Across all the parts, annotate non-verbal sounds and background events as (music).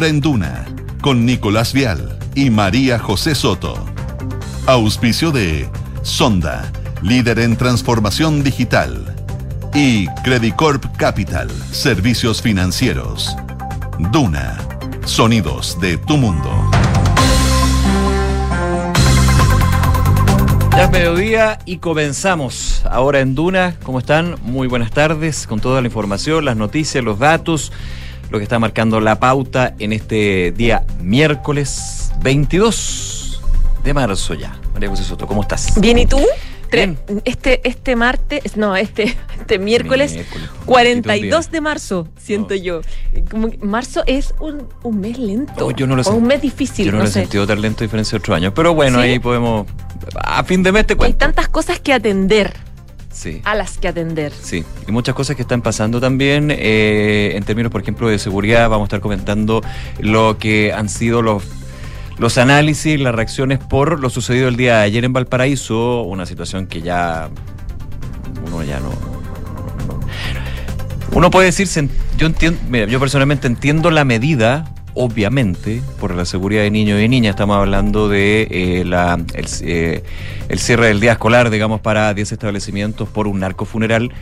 Ahora en Duna, con Nicolás Vial y María José Soto. Auspicio de Sonda, líder en transformación digital. Y Credicorp Capital, servicios financieros. Duna, sonidos de tu mundo. Ya es mediodía y comenzamos ahora en Duna. ¿Cómo están? Muy buenas tardes con toda la información, las noticias, los datos, lo que está marcando la pauta en este día miércoles 22 de marzo ya. María José Soto, ¿cómo estás? Bien, ¿y tú? Bien. Este, este martes, no, este, este miércoles, Miércoles, 42 día. de marzo, siento No. yo. Como que marzo es un, un mes lento. Oh, yo no lo o un mes difícil, Yo no, no, lo he sentido tan lento a diferencia de otros años. Pero bueno, ¿Sí? ahí podemos. A fin de mes te Hay cuento. tantas cosas que atender, Sí. a las que atender. Sí, y muchas cosas que están pasando también eh, en términos, por ejemplo, de seguridad. Vamos a estar comentando lo que han sido los, los análisis, las reacciones por lo sucedido el día de ayer en Valparaíso, una situación que ya uno ya no... no- no- Uno puede decir, yo entiendo, mira, yo personalmente entiendo la medida, obviamente, por la seguridad de niños y niñas. Estamos hablando de eh, la, el, eh, el cierre del día escolar, digamos, para 10 establecimientos por un narcofuneral.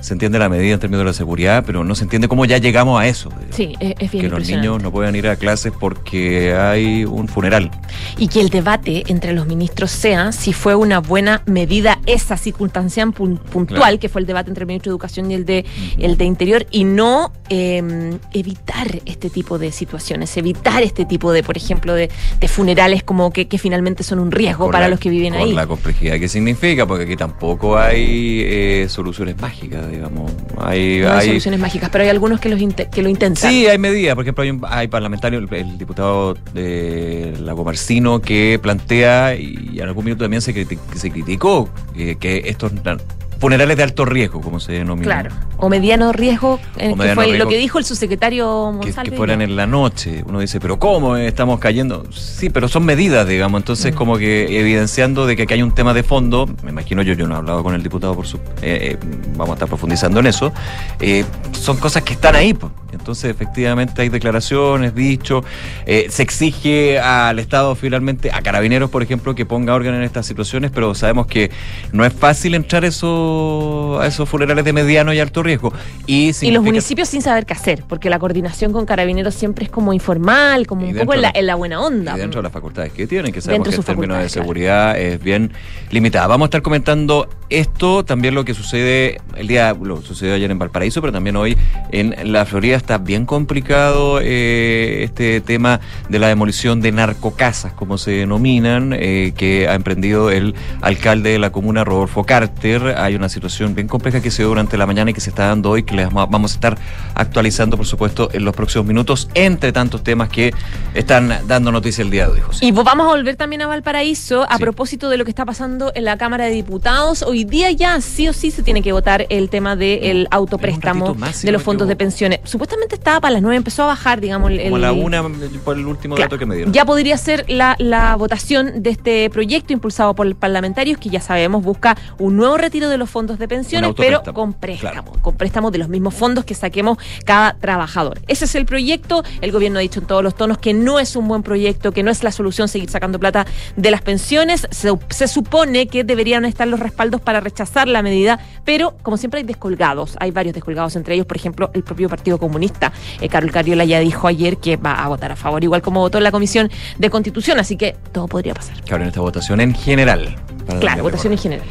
Se entiende la medida en términos de la seguridad, pero no se entiende cómo ya llegamos a eso. Sí, es, es bien que los niños no puedan ir a clases porque hay un funeral. Y que el debate entre los ministros sea si fue una buena medida esa circunstancia pun- puntual, Claro. que fue el debate entre el ministro de Educación y el de, el de Interior, y no eh, evitar este tipo de situaciones, evitar este tipo de, por ejemplo, de, de funerales como que, que finalmente son un riesgo Con para la- los que viven con ahí. la complejidad que significa, porque aquí tampoco hay eh, soluciones mágicas, digamos. Hay, No hay hay- soluciones mágicas, pero hay algunos que, los que lo intentan. Sí, hay medidas. Por ejemplo, hay, un- hay parlamentarios, el, el diputado de Lago Marcino, que plantea, y en algún minuto también se, criti- se criticó, eh, que estos funerales de alto riesgo, como se denomina. Claro. O mediano riesgo, eh, que mediano fue riesgo. lo que dijo el subsecretario Que, Monsalve. que fueran en la noche. Uno dice, pero ¿cómo estamos cayendo? Sí, pero son medidas, digamos. Entonces, Mm. como que evidenciando de que aquí hay un tema de fondo, me imagino yo, yo no he hablado con el diputado por su... eh, eh, vamos a estar profundizando en eso. eh, son cosas que están ahí. Entonces, efectivamente, hay declaraciones, dichos. eh, se exige al Estado finalmente, a carabineros, por ejemplo, que ponga orden en estas situaciones, pero sabemos que no es fácil entrar eso, a esos funerales de mediano y alto riesgo. Y, Y los significa- municipios sin saber qué hacer, porque la coordinación con carabineros siempre es como informal, como un poco en la, en la buena onda. Y dentro de las facultades que tienen, que sabemos Dentro que en términos de claro. seguridad es bien limitada. Vamos a estar comentando esto, también lo que sucede el día, lo sucedió ayer en Valparaíso, pero también hoy en la Florida está bien complicado eh, este tema de la demolición de narcocasas, como se denominan, eh, que ha emprendido el alcalde de la comuna, Rodolfo Carter. Hay una situación bien compleja que se dio durante la mañana y que se está dando hoy, que les vamos a estar actualizando, por supuesto, en los próximos minutos, entre tantos temas que están dando noticia el día de hoy, José. Y vamos a volver también a Valparaíso a Sí. propósito de lo que está pasando en la Cámara de Diputados. Hoy día ya sí o sí se tiene que votar el tema del autopréstamo más, si de los fondos de pensiones. Supuestamente estaba para las nueve, empezó a bajar, digamos, el, Como a la una, por el último Claro, dato que me dieron. Ya podría ser la, la votación de este proyecto impulsado por parlamentarios que ya sabemos busca un nuevo retiro de los fondos de pensiones, pero con préstamo, claro. con préstamos de los mismos fondos que saquemos cada trabajador. Ese es el proyecto. El gobierno ha dicho en todos los tonos que no es un buen proyecto, que no es la solución seguir sacando plata de las pensiones. Se, se supone que deberían estar los respaldos para rechazar la medida, pero como siempre hay descolgados. Hay varios descolgados, entre ellos, por ejemplo, el propio Partido Comunista. Eh, Carol Cariola ya dijo ayer que va a votar a favor, igual como votó en la Comisión de Constitución, así que todo podría pasar. Claro, en esta votación en general. Claro, votación en general.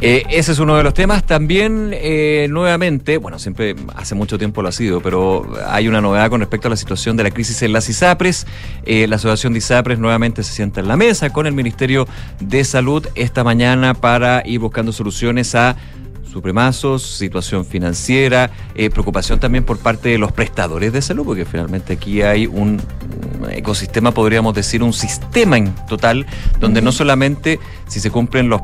Eh, ese es uno de los temas. También, eh, nuevamente, bueno, siempre hace mucho tiempo lo ha sido, pero hay una novedad con respecto a la situación de la crisis en las ISAPRES. Eh, la asociación de ISAPRES nuevamente se sienta en la mesa con el Ministerio de Salud esta mañana para ir buscando soluciones a supremazos, situación financiera, eh, preocupación también por parte de los prestadores de salud, porque finalmente aquí hay un, ecosistema, podríamos decir, un sistema en total, donde no solamente si se cumplen los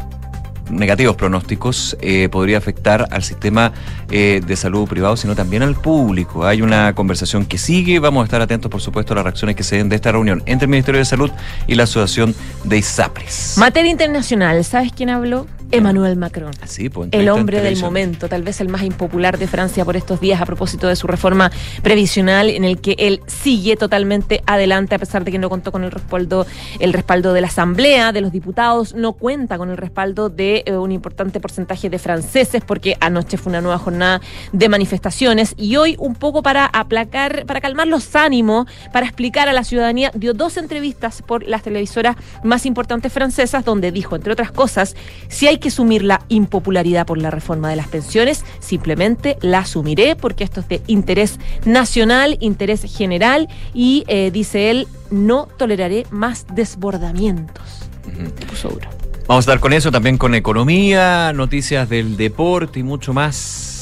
negativos pronósticos eh, podría afectar al sistema eh, de salud privado, sino también al público. Hay una conversación que sigue, vamos a estar atentos, por supuesto, a las reacciones que se den de esta reunión entre el Ministerio de Salud y la Asociación de ISAPRES. Materia internacional, ¿sabes quién habló? Emmanuel Macron. Así, pues, El hombre del momento, tal vez el más impopular de Francia por estos días a propósito de su reforma previsional en el que él sigue totalmente adelante a pesar de que no contó con el respaldo el respaldo de la Asamblea, de los diputados, no cuenta con el respaldo de eh, un importante porcentaje de franceses porque anoche fue una nueva jornada de manifestaciones y hoy un poco para aplacar, para calmar los ánimos, para explicar a la ciudadanía, dio dos entrevistas por las televisoras más importantes francesas donde dijo, entre otras cosas, si hay que asumir la impopularidad por la reforma de las pensiones, simplemente la asumiré porque esto es de interés nacional, interés general y eh, dice él, no toleraré más desbordamientos. Puso duro. Vamos a estar con eso, también con economía, noticias del deporte y mucho más.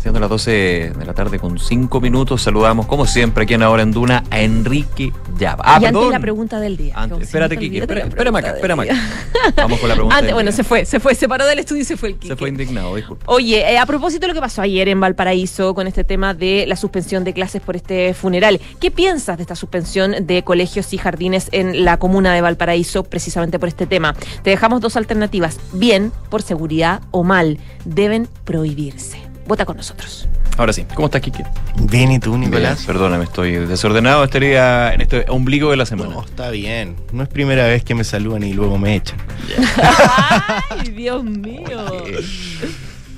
Siendo las 12 de la tarde con 5 minutos, saludamos como siempre aquí en Ahora en Duna a Enrique Llava. Ah, y antes perdón. la pregunta del día. Antes, espérate, la espérame acá, espérame acá. día. (laughs) Vamos con la pregunta. Antes, del bueno, día. se fue, se fue, se paró del estudio y se fue el Quique. Se fue indignado, disculpa. Oye, eh, a propósito de lo que pasó ayer en Valparaíso con este tema de la suspensión de clases por este funeral, ¿qué piensas de esta suspensión de colegios y jardines en la comuna de Valparaíso precisamente por este tema? Te dejamos dos alternativas, bien por seguridad o mal, deben prohibirse. Vota con nosotros. Ahora sí, ¿cómo estás, Kike? Bien, ¿y tú, Nicolás? Bien, perdóname, estoy desordenado este día, en este ombligo de la semana. No, está bien. No es primera vez que me saludan y luego me echan. (laughs) ¡Ay, Dios mío!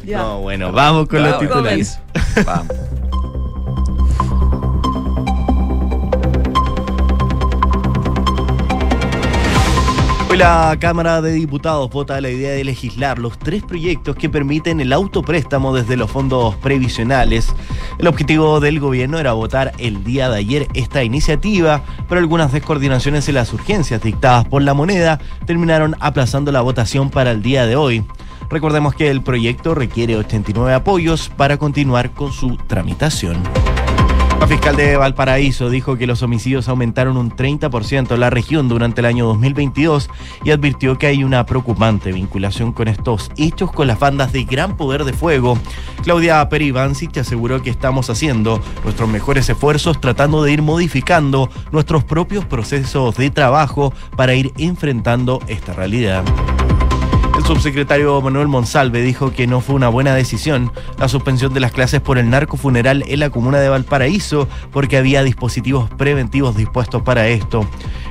Ya. No, bueno, vamos con los titulares. Vamos. Hoy la Cámara de Diputados vota la idea de legislar los tres proyectos que permiten el autopréstamo desde los fondos previsionales. El objetivo del gobierno era votar el día de ayer esta iniciativa, pero algunas descoordinaciones en las urgencias dictadas por la moneda terminaron aplazando la votación para el día de hoy. Recordemos que el proyecto requiere 89 apoyos para continuar con su tramitación. La fiscal de Valparaíso dijo que los homicidios aumentaron un 30% en la región durante el año 2022 y advirtió que hay una preocupante vinculación con estos hechos con las bandas de gran poder de fuego. Claudia Perivancic aseguró que estamos haciendo nuestros mejores esfuerzos tratando de ir modificando nuestros propios procesos de trabajo para ir enfrentando esta realidad. El subsecretario Manuel Monsalve dijo que no fue una buena decisión la suspensión de las clases por el narcofuneral en la comuna de Valparaíso porque había dispositivos preventivos dispuestos para esto.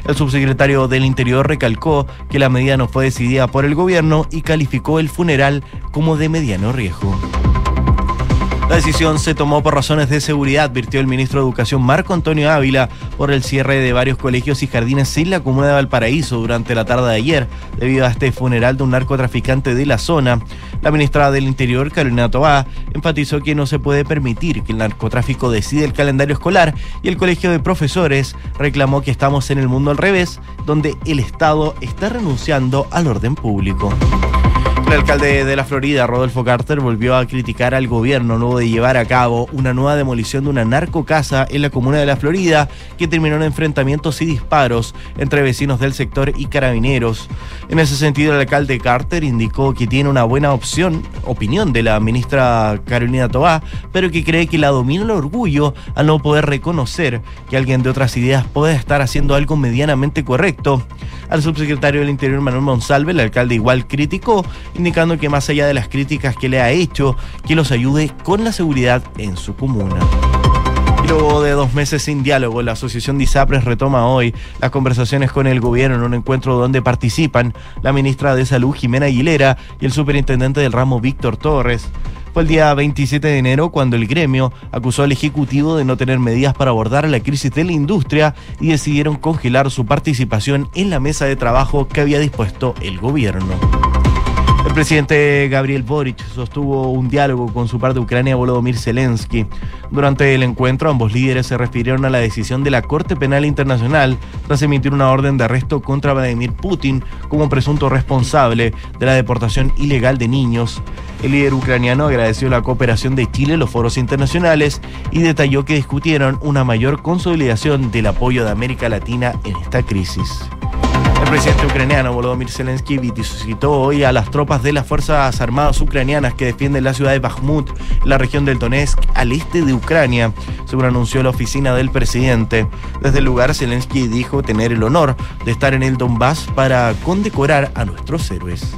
El subsecretario del Interior recalcó que la medida no fue decidida por el gobierno y calificó el funeral como de mediano riesgo. La decisión se tomó por razones de seguridad, advirtió el ministro de Educación Marco Antonio Ávila por el cierre de varios colegios y jardines en la comuna de Valparaíso durante la tarde de ayer, debido a este funeral de un narcotraficante de la zona. La ministra del Interior, Carolina Tobá, enfatizó que no se puede permitir que el narcotráfico decida el calendario escolar y el colegio de profesores reclamó que estamos en el mundo al revés, donde el Estado está renunciando al orden público. El alcalde de la Florida, Rodolfo Carter, volvió a criticar al gobierno luego de llevar a cabo una nueva demolición de una narcocasa en la comuna de la Florida que terminó en enfrentamientos y disparos entre vecinos del sector y carabineros. En ese sentido, el alcalde Carter indicó que tiene una buena opción, opinión de la ministra Carolina Tobá, pero que cree que la domina el orgullo al no poder reconocer que alguien de otras ideas puede estar haciendo algo medianamente correcto. Al subsecretario del Interior Manuel Monsalve, el alcalde igual criticó, indicando que más allá de las críticas que le ha hecho, que los ayude con la seguridad en su comuna. Luego de dos meses sin diálogo, la Asociación de ISAPRES retoma hoy las conversaciones con el gobierno en un encuentro donde participan la ministra de Salud Jimena Aguilera y el superintendente del ramo Víctor Torres. Fue el día 27 de enero cuando el gremio acusó al Ejecutivo de no tener medidas para abordar la crisis de la industria y decidieron congelar su participación en la mesa de trabajo que había dispuesto el gobierno. El presidente Gabriel Boric sostuvo un diálogo con su par de Ucrania, Volodymyr Zelensky. Durante el encuentro, ambos líderes se refirieron a la decisión de la Corte Penal Internacional tras emitir una orden de arresto contra Vladimir Putin como presunto responsable de la deportación ilegal de niños. El líder ucraniano agradeció la cooperación de Chile en los foros internacionales y detalló que discutieron una mayor consolidación del apoyo de América Latina en esta crisis. El presidente ucraniano Volodymyr Zelensky visitó hoy a las tropas de las Fuerzas Armadas ucranianas que defienden la ciudad de Bakhmut, la región del Donetsk, al este de Ucrania, según anunció la oficina del presidente. Desde el lugar, Zelensky dijo tener el honor de estar en el Donbass para condecorar a nuestros héroes.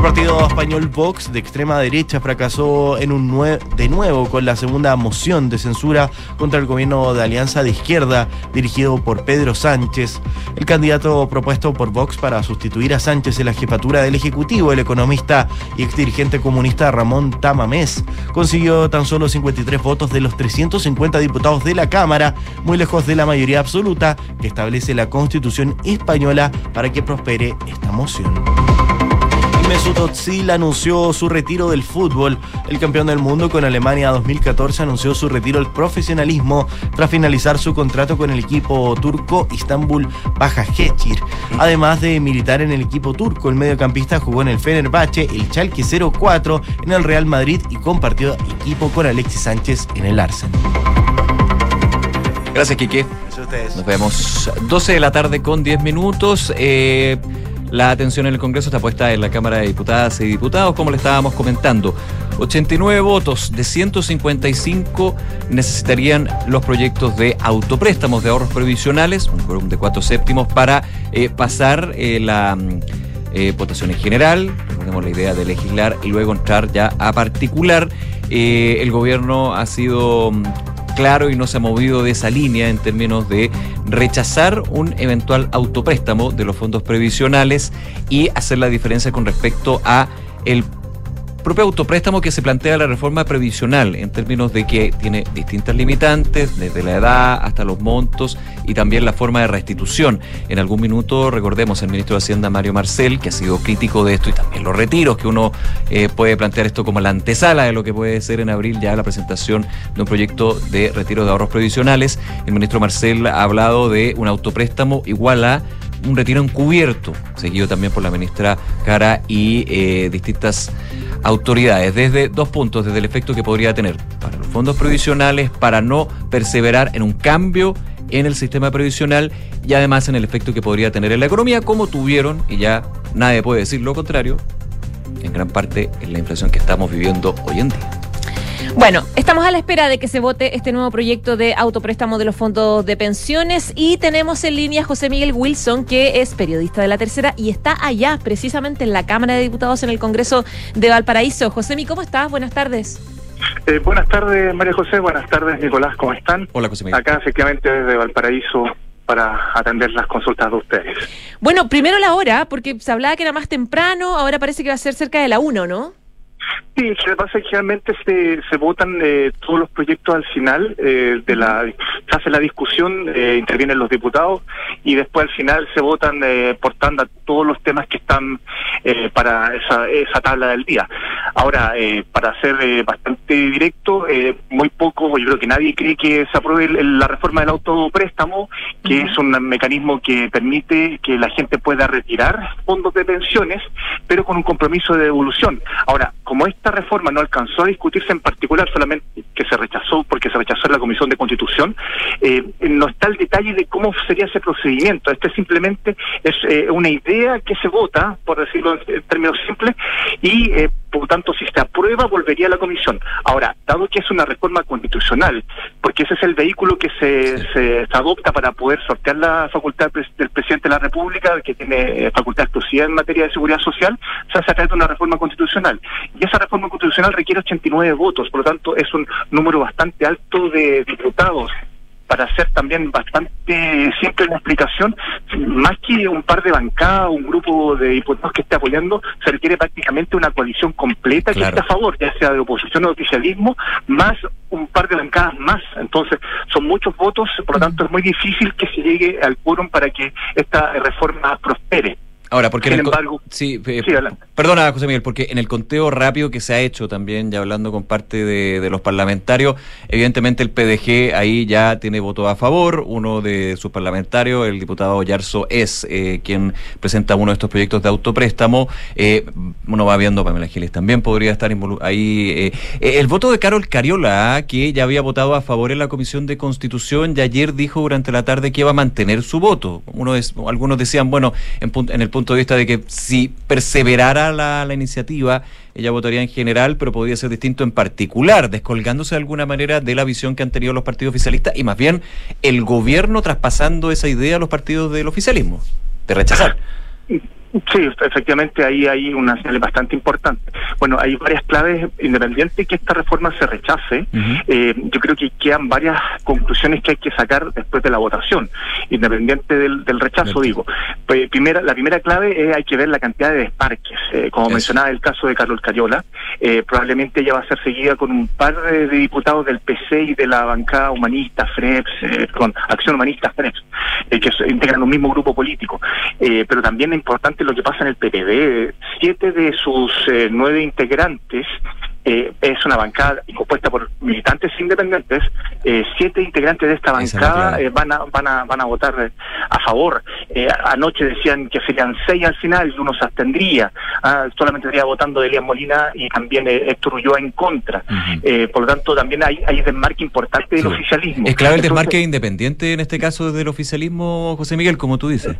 El partido español Vox de extrema derecha fracasó en un de nuevo con la segunda moción de censura contra el gobierno de Alianza de Izquierda dirigido por Pedro Sánchez. El candidato propuesto por Vox para sustituir a Sánchez en la jefatura del Ejecutivo, el economista y exdirigente comunista Ramón Tamamés, consiguió tan solo 53 votos de los 350 diputados de la Cámara, muy lejos de la mayoría absoluta que establece la Constitución española para que prospere esta moción. Mesut Özil anunció su retiro del fútbol. El campeón del mundo con Alemania 2014 anunció su retiro del profesionalismo tras finalizar su contrato con el equipo turco Istanbul Başakşehir. Además de militar en el equipo turco, el mediocampista jugó en el Fenerbahce, el Schalke 04, en el Real Madrid y compartió equipo con Alexis Sánchez en el Arsenal. Gracias, Kike. Gracias a ustedes. Nos vemos 12 de la tarde con 10 minutos. Eh, la atención en el Congreso está puesta en la Cámara de Diputadas y Diputados, como le estábamos comentando. 89 votos de 155 necesitarían los proyectos de autopréstamos de ahorros previsionales, un quórum de cuatro séptimos, para eh, pasar eh, la eh, votación en general. Recordemos la idea de legislar y luego entrar ya a particular. el gobierno ha sido mm, claro y no se ha movido de esa línea en términos de rechazar un eventual autopréstamo de los fondos previsionales y hacer la diferencia con respecto a el propio autopréstamo que se plantea la reforma previsional en términos de que tiene distintas limitantes, desde la edad hasta los montos y también la forma de restitución. En algún minuto recordemos el ministro de Hacienda Mario Marcel, que ha sido crítico de esto y también los retiros, que uno eh, puede plantear esto como la antesala de lo que puede ser en abril ya la presentación de un proyecto de retiro de ahorros previsionales. El ministro Marcel ha hablado de un autopréstamo igual a un retiro encubierto, seguido también por la ministra Cara y eh, distintas autoridades, desde dos puntos, desde el efecto que podría tener para los fondos previsionales, para no perseverar en un cambio en el sistema previsional y además en el efecto que podría tener en la economía, como tuvieron, y ya nadie puede decir lo contrario, en gran parte en la inflación que estamos viviendo hoy en día. Bueno, estamos a la espera de que se vote este nuevo proyecto de autopréstamo de los fondos de pensiones y tenemos en línea a José Miguel Wilson, que es periodista de la tercera y está allá, precisamente en la Cámara de Diputados en el Congreso de Valparaíso. José Miguel, ¿cómo estás? Buenas tardes. Eh, buenas tardes, María José. Buenas tardes, Nicolás. ¿Cómo están? Hola, José Miguel. Acá, efectivamente, desde Valparaíso para atender las consultas de ustedes. Bueno, primero la hora, porque se hablaba que era más temprano, ahora parece que va a ser cerca de la 1, ¿no? Sí, lo que pasa es que generalmente se, se votan eh, todos los proyectos al final eh, de la se hace la discusión, eh, intervienen los diputados y después al final se votan por tanda todos los temas que están para esa, esa tabla del día. Ahora, para ser bastante directo, muy poco, yo creo que nadie cree que se apruebe la reforma del autopréstamo, que es un mecanismo que permite que la gente pueda retirar fondos de pensiones, pero con un compromiso de devolución. Ahora, como esta reforma no alcanzó a discutirse en particular, solamente que se rechazó porque se rechazó en la Comisión de Constitución, eh, no está el detalle de cómo sería ese procedimiento. Este simplemente es eh, una idea que se vota, por decirlo en términos simples, y eh, por lo tanto, si se aprueba, volvería a la comisión. Ahora, dado que es una reforma constitucional, porque ese es el vehículo que se, se, adopta para poder sortear la facultad del presidente de la República, que tiene facultad exclusiva en materia de seguridad social, se hace a través de una reforma constitucional. Y esa reforma constitucional requiere 89 votos, por lo tanto, es un número bastante alto de diputados para hacer también bastante simple la explicación, más que un par de bancadas, un grupo de diputados que esté apoyando, se requiere prácticamente una coalición completa que esté a favor, ya sea de oposición o oficialismo, más un par de bancadas más. Entonces, son muchos votos, por lo tanto es muy difícil que se llegue al quórum para que esta reforma prospere. Ahora, porque en embargo, sí, eh, perdona, José Miguel, porque en el conteo rápido que se ha hecho también, ya hablando con parte de, los parlamentarios, evidentemente el PDG ahí ya tiene voto a favor, uno de sus parlamentarios, el diputado Yarzo, es eh, quien presenta uno de estos proyectos de autopréstamo, eh, uno va viendo, Pamela Giles también podría estar ahí. Eh, el voto de Carol Cariola, que ya había votado a favor en la Comisión de Constitución, y ayer dijo durante la tarde que iba a mantener su voto. Uno es, algunos decían, bueno, en, en el punto punto de vista de que si perseverara la, la iniciativa, ella votaría en general, pero podría ser distinto en particular, descolgándose de alguna manera de la visión que han tenido los partidos oficialistas y más bien el gobierno traspasando esa idea a los partidos del oficialismo, de rechazar. Sí, efectivamente ahí hay una señal bastante importante. Bueno, hay varias claves independientes que esta reforma se rechace. eh, yo creo que quedan varias conclusiones que hay que sacar después de la votación, independiente del, del rechazo, digo. Pues, primera, la primera clave es hay que ver la cantidad de desparques. Eh, como Eso. mencionaba el caso de Carlos Cariola, eh, probablemente ella va a ser seguida con un par de, diputados del PC y de la bancada humanista, FREPS, eh, con Acción Humanista, FREPS, eh, que integran un mismo grupo político. Eh, pero también es importante lo que pasa en el PPD. Siete de sus eh, nueve integrantes eh, es una bancada compuesta por militantes independientes. Eh, siete integrantes de esta bancada eh, van a van a van a votar a favor. Anoche decían que serían seis al final y uno se abstendría. Ah, solamente estaría votando Elías Molina y también Héctor Ulloa en contra. Por lo tanto, también hay, hay desmarque importante del Sí. oficialismo. Es clave el Entonces, desmarque independiente en este caso del oficialismo, José Miguel, como tú dices.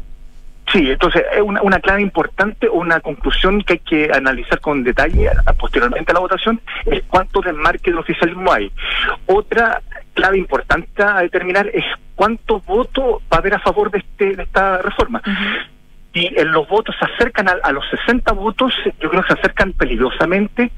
Sí, entonces es una, una clave importante, una conclusión que hay que analizar con detalle posteriormente a la votación, es cuánto desmarque del oficialismo hay. Otra clave importante a determinar es cuántos votos va a haber a favor de, este, de esta reforma. Si en los votos se acercan a, a los 60 votos, yo creo que se acercan peligrosamente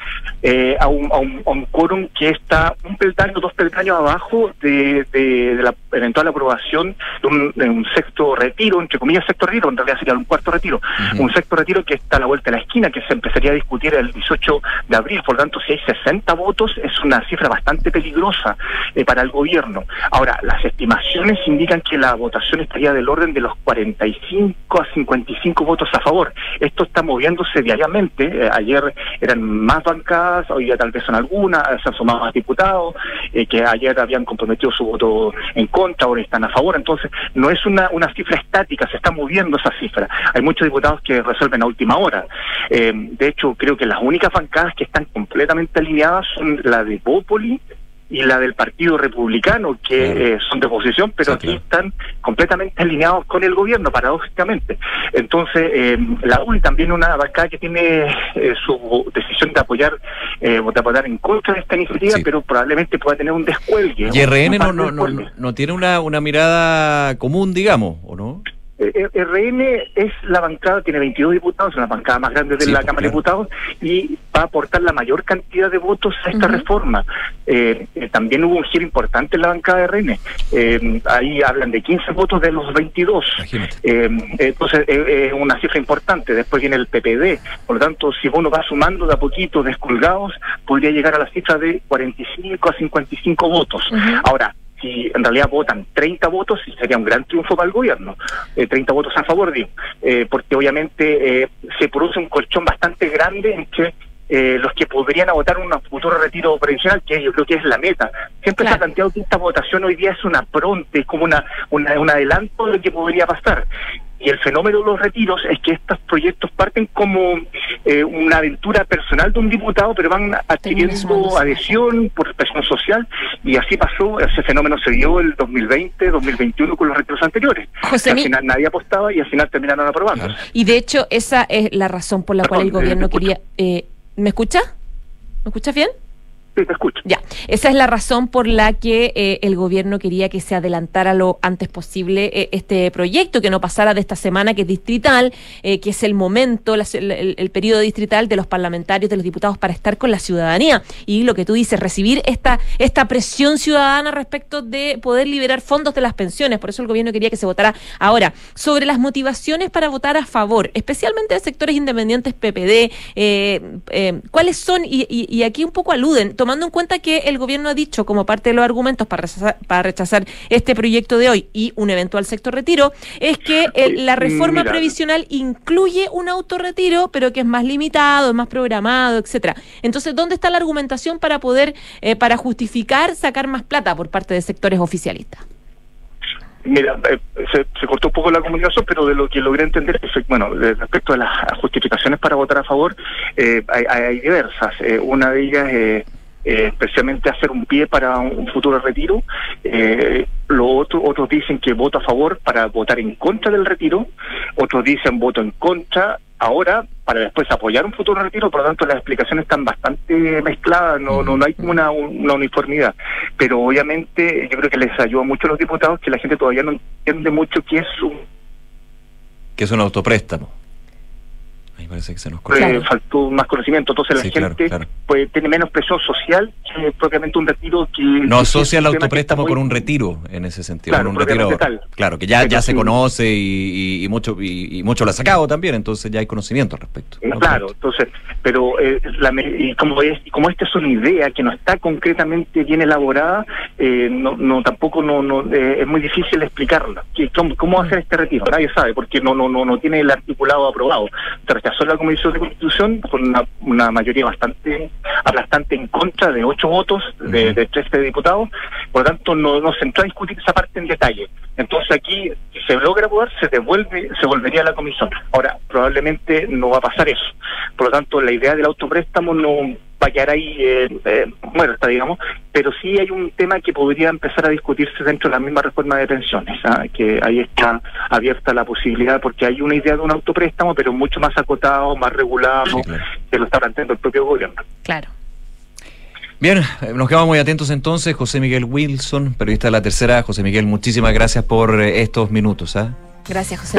eh, a, un, a, un, a un quórum que está un peldaño, dos peldaños abajo de, de, de la eventual aprobación de un, de un sexto retiro, entre comillas sexto retiro, en realidad sería un cuarto retiro, un sexto retiro que está a la vuelta de la esquina, que se empezaría a discutir el 18 de abril, por lo tanto si hay 60 votos es una cifra bastante peligrosa eh, para el gobierno. Ahora, las estimaciones indican que la votación estaría del orden de los 45 a 55 votos a favor. Esto está moviéndose diariamente. Eh, ayer eran más bancadas, hoy ya tal vez son algunas, se han sumado más diputados, eh, que ayer habían comprometido su voto en contra, ahora están a favor. Entonces, no es una, una cifra estática, se está moviendo esa cifra. Hay muchos diputados que resuelven a última hora. Eh, de hecho, creo que las únicas bancadas que están completamente alineadas son la de Bópoli y la del Partido Republicano, que Claro. eh, son de oposición, pero aquí están completamente alineados con el gobierno, paradójicamente. Entonces, eh, la UNI también una bancada que tiene eh, su decisión de apoyar, eh, de apoyar en contra de esta iniciativa, Sí. pero probablemente pueda tener un descuelgue. Y RN no, no, no, no tiene una, una mirada común, digamos, ¿o no? Eh, eh, RN es la bancada, tiene 22 diputados, es la bancada más grande de Sí, la pues, Cámara de. Diputados y va a aportar la mayor cantidad de votos a esta reforma. Eh, eh, también hubo un giro importante en la bancada de RN. Eh, ahí hablan de 15 votos de los 22. Imagínate. Eh, entonces eh, es una cifra importante. Después viene el PPD. Por lo tanto, si uno va sumando de a poquito descolgados, podría llegar a la cifra de 45 a 55 votos. Ujú. Ahora, si en realidad votan 30 votos, sería un gran triunfo para el gobierno. Eh, 30 votos a favor, digo. Eh, porque obviamente eh, se produce un colchón bastante grande entre eh, los que podrían votar un futuro retiro previsional, que yo creo que es la meta. Siempre se ha planteado que esta votación hoy día es una pronte, es como una, una, un adelanto de lo que podría pasar. Y el fenómeno de los retiros es que estos proyectos parten como eh, una aventura personal de un diputado, pero van adquiriendo adhesión por presión social, y así pasó, ese fenómeno se dio el 2020, 2021 con los retiros anteriores. José al final nadie apostaba y al final terminaron aprobando. Y de hecho, esa es la razón por la cual el gobierno eh, te quería... eh, ¿Me escucha? ¿Me escuchas bien? Sí, te escucho. Ya, esa es la razón por la que eh, el gobierno quería que se adelantara lo antes posible eh, este proyecto, que no pasara de esta semana, que es distrital, eh, que es el momento, la- el, el- periodo distrital de los parlamentarios, de los diputados para estar con la ciudadanía. Y lo que tú dices, recibir esta, esta presión ciudadana respecto de poder liberar fondos de las pensiones. Por eso el gobierno quería que se votara ahora. Sobre las motivaciones para votar a favor, especialmente de sectores independientes PPD, ¿cuáles son? Y- y aquí un poco aluden, tomando en cuenta que el gobierno ha dicho como parte de los argumentos para rechazar, para rechazar este proyecto de hoy y un eventual sector retiro, es que eh, la reforma Mira. previsional incluye un autorretiro, pero que es más limitado, es más programado, etcétera. Entonces, ¿dónde está la argumentación para poder, eh, para justificar sacar más plata por parte de sectores oficialistas? Mira, eh, se, se cortó un poco la comunicación, pero de lo que logré entender, bueno, respecto a las justificaciones para votar a favor, eh, hay, hay diversas. Eh, una de ellas es eh, especialmente hacer un pie para un futuro retiro. Eh, lo otro, otros dicen que voto a favor para votar en contra del retiro. Otros dicen voto en contra ahora para después apoyar un futuro retiro. Por lo tanto, las explicaciones están bastante mezcladas. No, no, no hay como una, una uniformidad. Pero obviamente yo creo que les ayuda mucho a los diputados que la gente todavía no entiende mucho qué es un Que es un autopréstamo. Ahí parece que se nos eh, faltó más conocimiento. Entonces Sí, la claro, gente claro. pues tiene menos presión social que propiamente un retiro que... No que asocia el que autopréstamo con muy- un retiro en ese sentido, Claro, con un retiro. tal. Claro, que ya, ya se conoce y, y- y mucho y, y mucho lo ha sacado también, entonces ya hay conocimiento al respecto. Claro, entonces, pero eh, la y como es como esta es una idea que no está concretamente bien elaborada, eh, no, no tampoco no, no eh, es muy difícil explicarla. ¿Qué- ¿Cómo, cómo hacer este retiro? Nadie sabe porque no no no no tiene el articulado aprobado. Se rechazó la Comisión de Constitución con una, una mayoría bastante aplastante en contra de ocho votos de, de 13 diputados. Por lo tanto, no, no se entró a discutir esa parte en detalle. Entonces aquí, si se logra aprobar, se devuelve, se volvería a la comisión. Ahora, probablemente no va a pasar eso. Por lo tanto, la idea del autopréstamo no va a quedar ahí eh, eh, muerta, digamos, pero sí hay un tema que podría empezar a discutirse dentro de la misma reforma de pensiones, ¿ah? que ahí está abierta la posibilidad, porque hay una idea de un autopréstamo, pero mucho más acotado, más regulado, Sí, claro. que lo está planteando el propio gobierno. Claro. Bien, eh, nos quedamos muy atentos entonces. José Miguel Wilson, periodista de la tercera. José Miguel, muchísimas gracias por eh, estos minutos. ¿ah? Gracias, José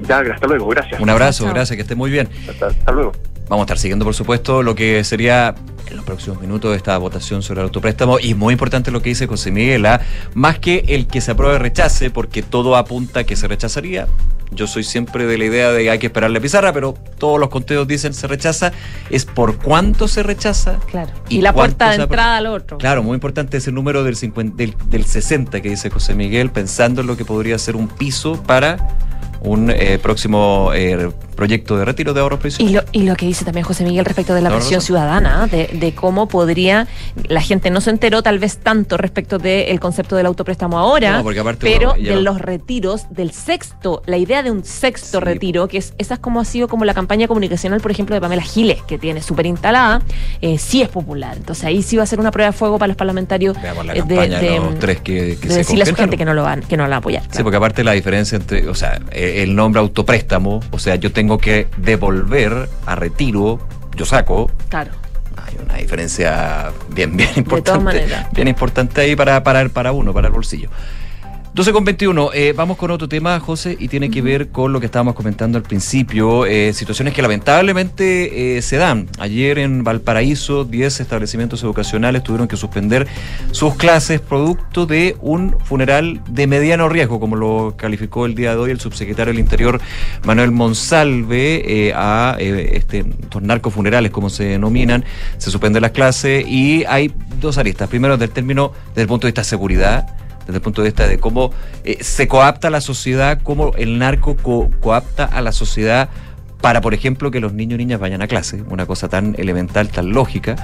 Ya, hasta luego, gracias. Un abrazo, Chao. gracias, que esté muy bien. Hasta, hasta luego. Vamos a estar siguiendo, por supuesto, lo que sería en los próximos minutos esta votación sobre el autopréstamo. Y muy importante lo que dice José Miguel, ¿ah? más que el que se apruebe rechace, porque todo apunta a que se rechazaría. Yo soy siempre de la idea de que hay que esperar la pizarra, pero todos los conteos dicen se rechaza. Es por cuánto se rechaza. Claro. ¿Y Y, la puerta de entrada al otro. Claro, muy importante ese número del, 50 del, del 60 que dice José Miguel, pensando en lo que podría ser un piso para un eh, próximo eh, proyecto de retiro de ahorros Y previsionales. lo, y lo que dice también José Miguel respecto de la presión ciudadana, de, de cómo podría, la gente no se enteró tal vez tanto respecto del concepto del autopréstamo ahora, No, pero de lo- los retiros, del sexto, la idea de un sexto Sí. retiro, que es, esa es como ha sido como la campaña comunicacional, por ejemplo, de Pamela Giles, que tiene súper instalada, eh, sí es popular. Entonces ahí sí va a ser una prueba de fuego para los parlamentarios la eh, de, los tres que, que de se decirle a su gente que no lo van, que no la van a apoyar. Sí, claro. porque aparte la diferencia entre, o sea, el nombre autopréstamo, o sea, yo tengo que devolver a retiro, yo saco, Claro. hay una diferencia bien, bien importante. todas maneras. Bien importante ahí para, para, para uno, para el bolsillo. 12 con 21, eh, vamos con otro tema, José, y tiene que ver con lo que estábamos comentando al principio, eh, situaciones que lamentablemente eh, se dan. Ayer en Valparaíso, 10 establecimientos educacionales tuvieron que suspender sus clases producto de un funeral de mediano riesgo, como lo calificó el día de hoy el subsecretario del Interior, Manuel Monsalve, eh, a este, estos narcofunerales, como se denominan, se suspenden las clases y hay dos aristas. Primero, desde el término, desde el punto de vista de seguridad, desde el punto de vista de cómo eh, se coapta la sociedad, cómo el narco co- coapta a la sociedad para, por ejemplo, que los niños y niñas vayan a clase, una cosa tan elemental, tan lógica,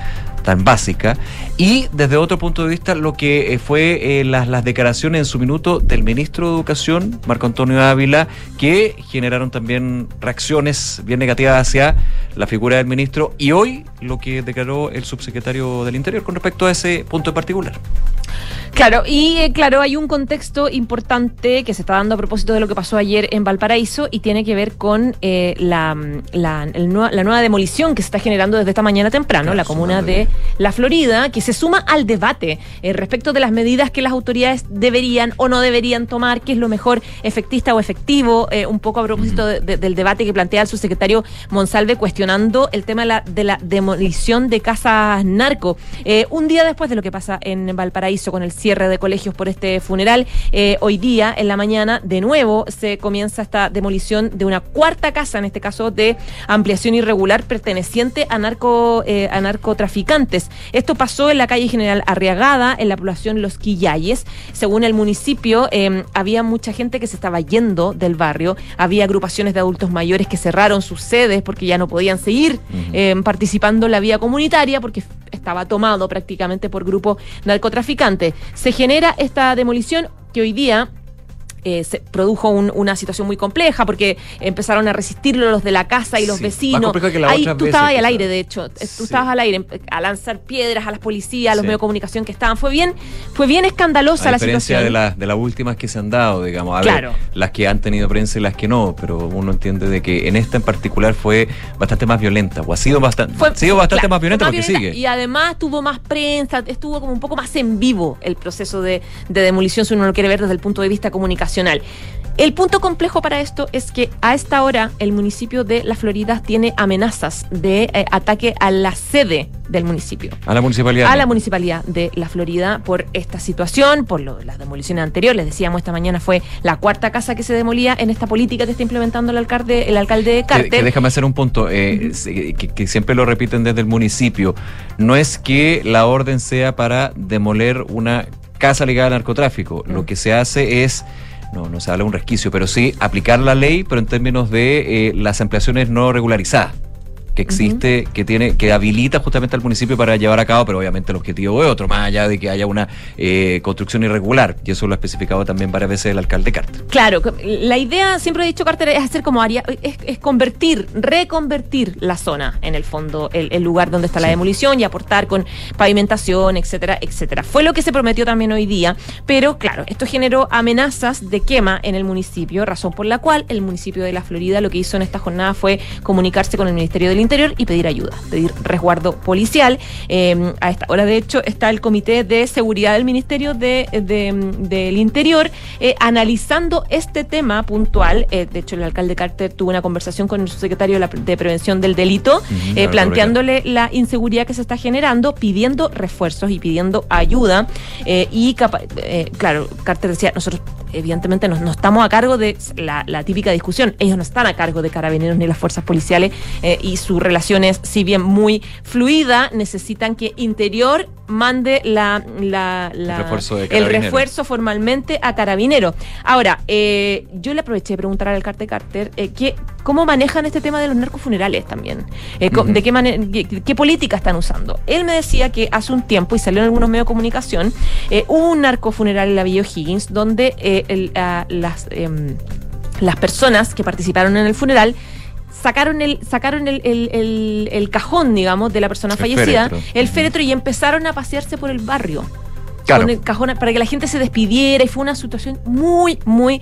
tan básica. Y desde otro punto de vista, lo que eh, fue eh, las, las declaraciones en su minuto del ministro de Educación, Marco Antonio Ávila, que generaron también reacciones bien negativas hacia la figura del ministro. Y hoy lo que declaró el subsecretario del Interior con respecto a ese punto en particular. Claro, y eh, claro, hay un contexto importante que se está dando a propósito de lo que pasó ayer en Valparaíso y tiene que ver con eh, la, la, el nue- la nueva demolición que se está generando desde esta mañana temprano, Claro, la comuna de La Florida, que se suma al debate eh, respecto de las medidas que las autoridades deberían o no deberían tomar, qué es lo mejor efectista o efectivo, eh, un poco a propósito de- de- del debate que plantea el subsecretario Monsalve cuestionando el tema de la, de la demolición de casas narco. Eh, un día después de lo que pasa en Valparaíso con el cierre de colegios por este funeral, eh, hoy día, en la mañana, de nuevo se comienza esta demolición de una cuarta casa, en este caso de ampliación irregular perteneciente a, narco, eh, a narcotraficantes. Esto pasó en la calle General Arriagada, en la población Los Quillayes. Según el municipio, eh, había mucha gente que se estaba yendo del barrio, había agrupaciones de adultos mayores que cerraron sus sedes porque ya no podían seguir eh, participando en la vía comunitaria porque estaba tomado prácticamente por grupos narcotraficantes. Se genera esta demolición que hoy día eh, se produjo un- una situación muy compleja porque empezaron a resistirlo los de la casa y los Sí, más vecinos. Ahí tú estabas ahí al aire, de hecho. Eh, Tú Sí. estabas al aire a lanzar piedras a las policías, a los Sí. medios de comunicación que estaban. Fue bien, fue bien escandalosa A la situación. de, las de las últimas que se han dado, digamos, a Claro. ver, las que han tenido prensa y las que no, pero uno entiende de que en esta en particular fue bastante más violenta, o ha sido bastante, Fue- ha sido bastante claro, más violenta fue porque violenta sigue. Y además tuvo más prensa, estuvo como un poco más en vivo el proceso de, de demolición, si uno lo quiere ver desde el punto de vista El punto complejo para esto es que a esta hora el municipio de La Florida tiene amenazas de eh, ataque a la sede del municipio. A la municipalidad. A la municipalidad de La Florida por esta situación, por lo, las demoliciones anteriores. Les decíamos esta mañana fue la cuarta casa que se demolía en esta política que está implementando el alcalde, el alcalde de Carter. que déjame hacer un punto, eh, que, que siempre lo repiten desde el municipio. No es que la orden sea para demoler una casa ligada al narcotráfico. Lo Mm. que se hace es, no, no se habla de un resquicio, pero sí aplicar la ley, pero en términos de eh, las ampliaciones no regularizadas que existe, que tiene, que habilita justamente al municipio para llevar a cabo, pero obviamente el objetivo es otro, más allá de que haya una eh, construcción irregular, y eso lo ha especificado también varias veces el alcalde Carter. Claro, la idea, siempre he dicho Carter, es hacer como área, es, es convertir, reconvertir la zona, en el fondo, el, el lugar donde está la demolición y aportar con pavimentación, etcétera, etcétera. Fue lo que se prometió también hoy día, pero claro, esto generó amenazas de quema en el municipio, razón por la cual el municipio de La Florida lo que hizo en esta jornada fue comunicarse con el Ministerio del Interior y pedir ayuda, pedir resguardo policial. Eh, a esta hora, de hecho, está el Comité de Seguridad del Ministerio de, de- del Interior eh, analizando este tema puntual. Eh, de hecho, el alcalde Carter tuvo una conversación con el subsecretario de, la- de Prevención del Delito, eh, planteándole la inseguridad que se está generando, pidiendo refuerzos y pidiendo ayuda. y, claro, Carter decía, nosotros evidentemente no, no estamos a cargo de la, la típica discusión. Ellos no están a cargo de carabineros ni las fuerzas policiales y su relación es, si bien muy fluida, necesitan que Interior mande la, la- la- El refuerzo el formalmente a Carabinero. Ahora, eh, yo le aproveché de preguntar al alcalde Carter eh, que, cómo manejan este tema de los narcofunerales también. Eh. ¿De qué, qué, qué política están usando? Él me decía que hace un tiempo, y salió en algunos medios de comunicación, eh, hubo un narcofuneral en la Villa O'Higgins donde eh, el- ah, las, em, las personas que participaron en el funeral sacaron el sacaron el, el- el- el cajón, digamos, de la persona fallecida, féretro. el féretro, y empezaron a pasearse por el barrio. Claro. Con el cajón para que la gente se despidiera y fue una situación muy, muy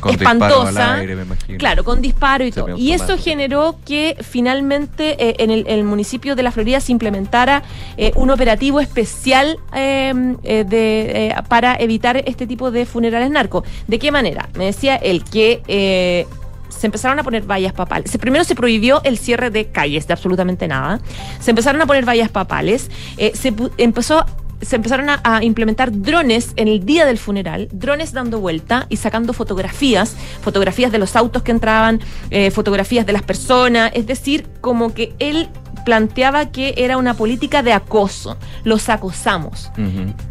Con espantosa. aire, me. Claro, con disparo y todo. Y eso generó que finalmente eh, en el, el municipio de La Florida se implementara eh, un operativo especial eh, eh, de, eh, para evitar este tipo de funerales narcos. ¿De qué manera? Me decía el que eh, se empezaron a poner vallas papales. Primero se prohibió el cierre de calles, de absolutamente nada. Se empezaron a poner vallas papales. eh, se empezó se empezaron a, a implementar drones en el día del funeral, drones dando vuelta y sacando fotografías, fotografías de los autos que entraban, eh, fotografías de las personas, es decir, como que él planteaba que era una política de acoso, los acosamos.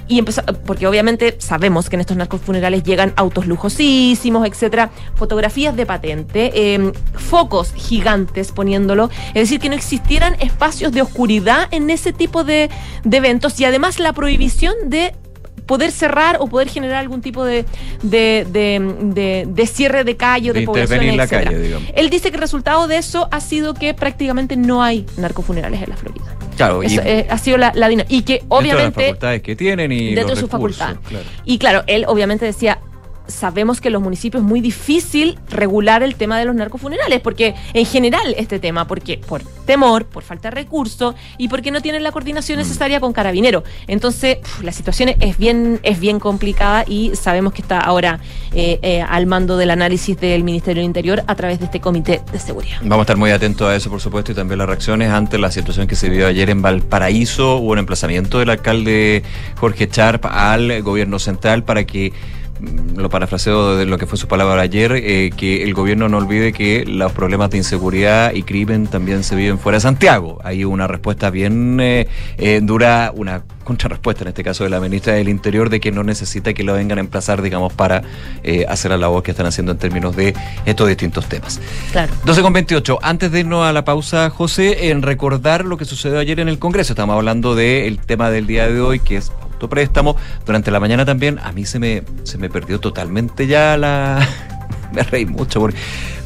Y empezó, porque obviamente sabemos que en estos narcos funerales llegan autos lujosísimos, etcétera, fotografías de patente, eh, focos gigantes poniéndolo, es decir, que no existieran espacios de oscuridad en ese tipo de, de eventos y además la prohibición de poder cerrar o poder generar algún tipo de, de, de- de- de cierre de calle o de, población, intervenir la calle, digamos. Él dice que el resultado de eso ha sido que prácticamente no hay narcofunerales en la Florida. Claro, y Eso, eh, ha sido la, la dina- Y que dentro de las obviamente facultades que tienen y dentro los de sus recursos, facultades. claro. Y claro, él obviamente decía, sabemos que en los municipios es muy difícil regular el tema de los narcofunerales, porque en general este tema, porque por temor, por falta de recursos y porque no tienen la coordinación Mm. necesaria con carabinero. Entonces, pf, la situación es bien, es bien complicada y sabemos que está ahora eh, eh, al mando del análisis del Ministerio del Interior a través de este comité de seguridad. Vamos a estar muy atentos a eso, por supuesto, y también las reacciones ante la situación que se vio ayer en Valparaíso. Hubo un emplazamiento del alcalde Jorge Charp al gobierno central para que, lo parafraseo de lo que fue su palabra ayer, eh, que el gobierno no olvide que los problemas de inseguridad y crimen también se viven fuera de Santiago. Hay una respuesta bien eh, eh, dura, una contrarrespuesta en este caso de la ministra del Interior de que no necesita que lo vengan a emplazar, digamos, para eh, hacer la labor que están haciendo en términos de estos distintos temas. Claro. 12 con 28. Antes de irnos a la pausa, José, en recordar lo que sucedió ayer en el Congreso. Estamos hablando del tema del día de hoy, que es autopréstamo. Durante la mañana también, a mí se me, se me perdió totalmente ya la... (laughs) me reí mucho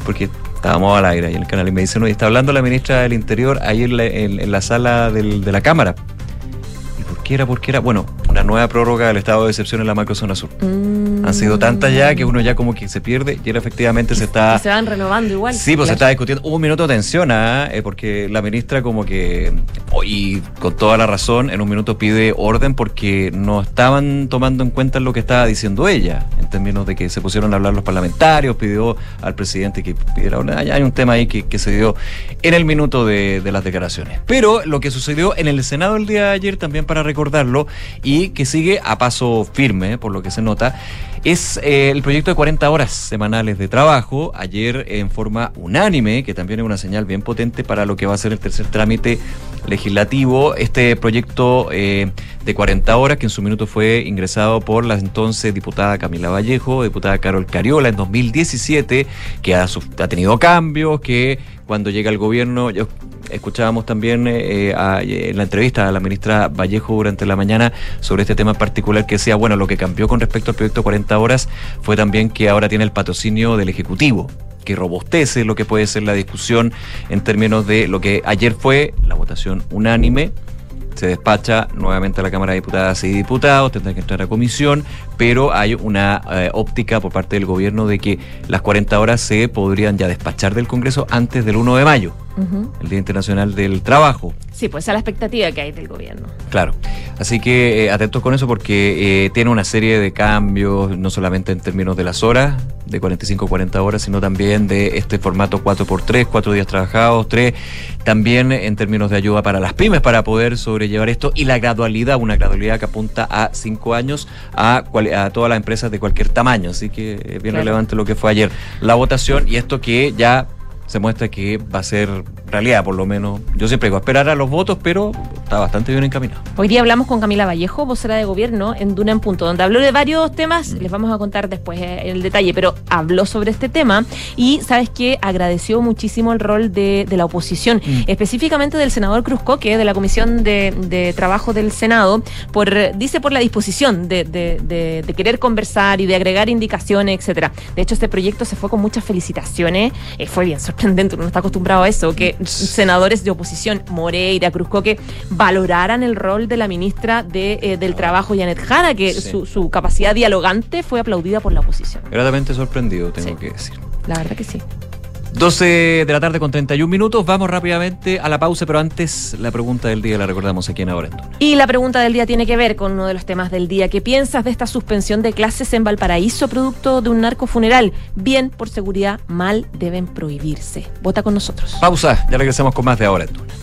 porque, estábamos al aire ahí en el canal y me dicen, oye, está hablando la ministra del Interior ahí en la, en- la sala de la Cámara. ¿Y por qué era? ¿Por qué era? Bueno, una nueva prórroga del estado de excepción en la macrozona sur. Mm. Han sido tantas ya que uno ya como que se pierde y ahora efectivamente se está... Que se van renovando igual. Sí, pues se está discutiendo. Hubo un minuto de tensión, ¿ah? Eh, porque la ministra como que, oh, y con toda la razón, en un minuto pide orden porque no estaban tomando en cuenta lo que estaba diciendo ella, en términos de que se pusieron a hablar los parlamentarios, pidió al presidente que pidiera orden. Hay hay un tema ahí que, que se dio en el minuto de, de las declaraciones. Pero lo que sucedió en el Senado el día de ayer, también para recordarlo, y que sigue a paso firme, por lo que se nota, es eh, el proyecto de 40 horas semanales de trabajo, ayer en forma unánime, que también es una señal bien potente para lo que va a ser el tercer trámite legislativo. Este proyecto eh, de 40 horas, que en su minuto fue ingresado por la entonces diputada Camila Vallejo, diputada Carol Cariola en 2017, que ha, ha tenido cambios, que cuando llega el gobierno, escuchábamos también eh, a- en la entrevista a la ministra Vallejo durante la mañana sobre este tema en particular que decía, bueno, lo que cambió con respecto al proyecto 40 horas fue también que ahora tiene el patrocinio del Ejecutivo que robustece lo que puede ser la discusión en términos de lo que ayer fue la votación unánime se despacha nuevamente a la Cámara de Diputadas y Diputados, tendrá que entrar a comisión, pero hay una eh, óptica por parte del gobierno de que las 40 horas se podrían ya despachar del Congreso antes del 1 de mayo, el Día Internacional del Trabajo. Sí, pues esa es la expectativa que hay del gobierno. Claro, así que eh, atentos con eso porque eh, tiene una serie de cambios, no solamente en términos de las horas, de 45 a 40 horas, sino también de este formato 4x3, 4 días trabajados, 3, también en términos de ayuda para las pymes para poder sobrellevar esto y la gradualidad, una gradualidad que apunta a 5 años a, cual- a todas las empresas de cualquier tamaño, así que es bien Claro. relevante lo que fue ayer la votación y esto que ya se muestra que va a ser realidad, por lo menos. Yo siempre digo, esperar a los votos, pero está bastante bien encaminado. Hoy día hablamos con Camila Vallejo, vocera de gobierno, en Duna en Punto, donde habló de varios temas, les vamos a contar después eh, el detalle, pero habló sobre este tema y, ¿sabes qué? Agradeció muchísimo el rol de, de la oposición, específicamente del senador Cruz Coque, de la Comisión de, de Trabajo del Senado, por dice por la disposición de, de- de- de querer conversar y de agregar indicaciones, etcétera. De hecho, este proyecto se fue con muchas felicitaciones, eh, fue bien sorprendente, uno no está acostumbrado a eso, que senadores de oposición, Moreira, Cruz Coque, valoraran el rol de la ministra de, eh, del Trabajo, Janet Jara, que Sí. su, su capacidad dialogante fue aplaudida por la oposición. Gratamente sorprendido, tengo Sí. que decir. La verdad que sí. 12 de la tarde con 31 minutos, vamos rápidamente a la pausa, pero antes la pregunta del día la recordamos aquí en Ahora en. Y la pregunta del día tiene que ver con uno de los temas del día. ¿Qué piensas de esta suspensión de clases en Valparaíso producto de un narcofuneral? Bien, por seguridad, mal deben prohibirse. Vota con nosotros. Pausa, ya regresamos con más de Ahora en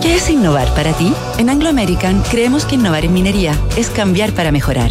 ¿Qué es innovar para ti? En Anglo American creemos que innovar en minería es cambiar para mejorar,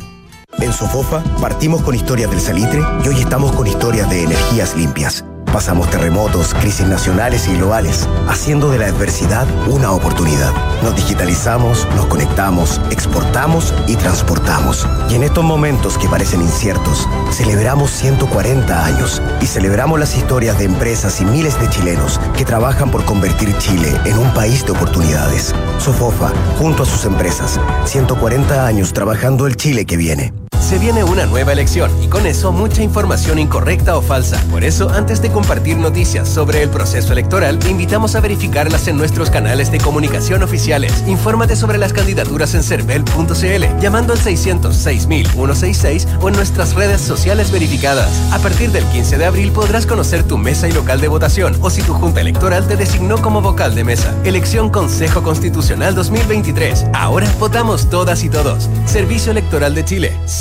En Sofofa partimos con historias del salitre y hoy estamos con historias de energías limpias. Pasamos terremotos, crisis nacionales y globales, haciendo de la adversidad una oportunidad. Nos digitalizamos, nos conectamos, exportamos y transportamos. Y en estos momentos que parecen inciertos, celebramos 140 años y celebramos las historias de empresas y miles de chilenos que trabajan por convertir Chile en un país de oportunidades. Sofofa, junto a sus empresas, 140 años trabajando el Chile que viene. Se viene una nueva elección y con eso mucha información incorrecta o falsa. Por eso, antes de compartir noticias sobre el proceso electoral, te invitamos a verificarlas en nuestros canales de comunicación oficiales. Infórmate sobre las candidaturas en cervel.cl, llamando al 600-6166 o en nuestras redes sociales verificadas. A partir del 15 de abril podrás conocer tu mesa y local de votación o si tu junta electoral te designó como vocal de mesa. Elección Consejo Constitucional 2023. Ahora votamos todas y todos. Servicio Electoral de Chile.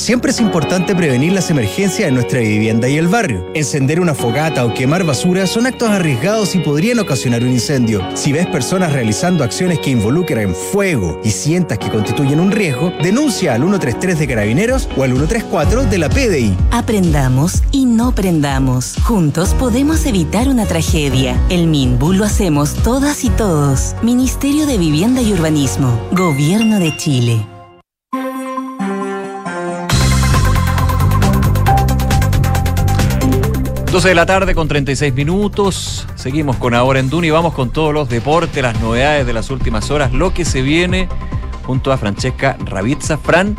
Siempre es importante prevenir las emergencias en nuestra vivienda y el barrio. Encender una fogata o quemar basura son actos arriesgados y podrían ocasionar un incendio. Si ves personas realizando acciones que involucran fuego y sientas que constituyen un riesgo, denuncia al 133 de Carabineros o al 134 de la PDI. Aprendamos y no prendamos. Juntos podemos evitar una tragedia. El MINBU lo hacemos todas y todos. Ministerio de Vivienda y Urbanismo. Gobierno de Chile. 12 de la tarde con 36 minutos. Seguimos con Ahora en Duni. Vamos con todos los deportes, las novedades de las últimas horas, lo que se viene junto a Francesca Ravizza. Fran,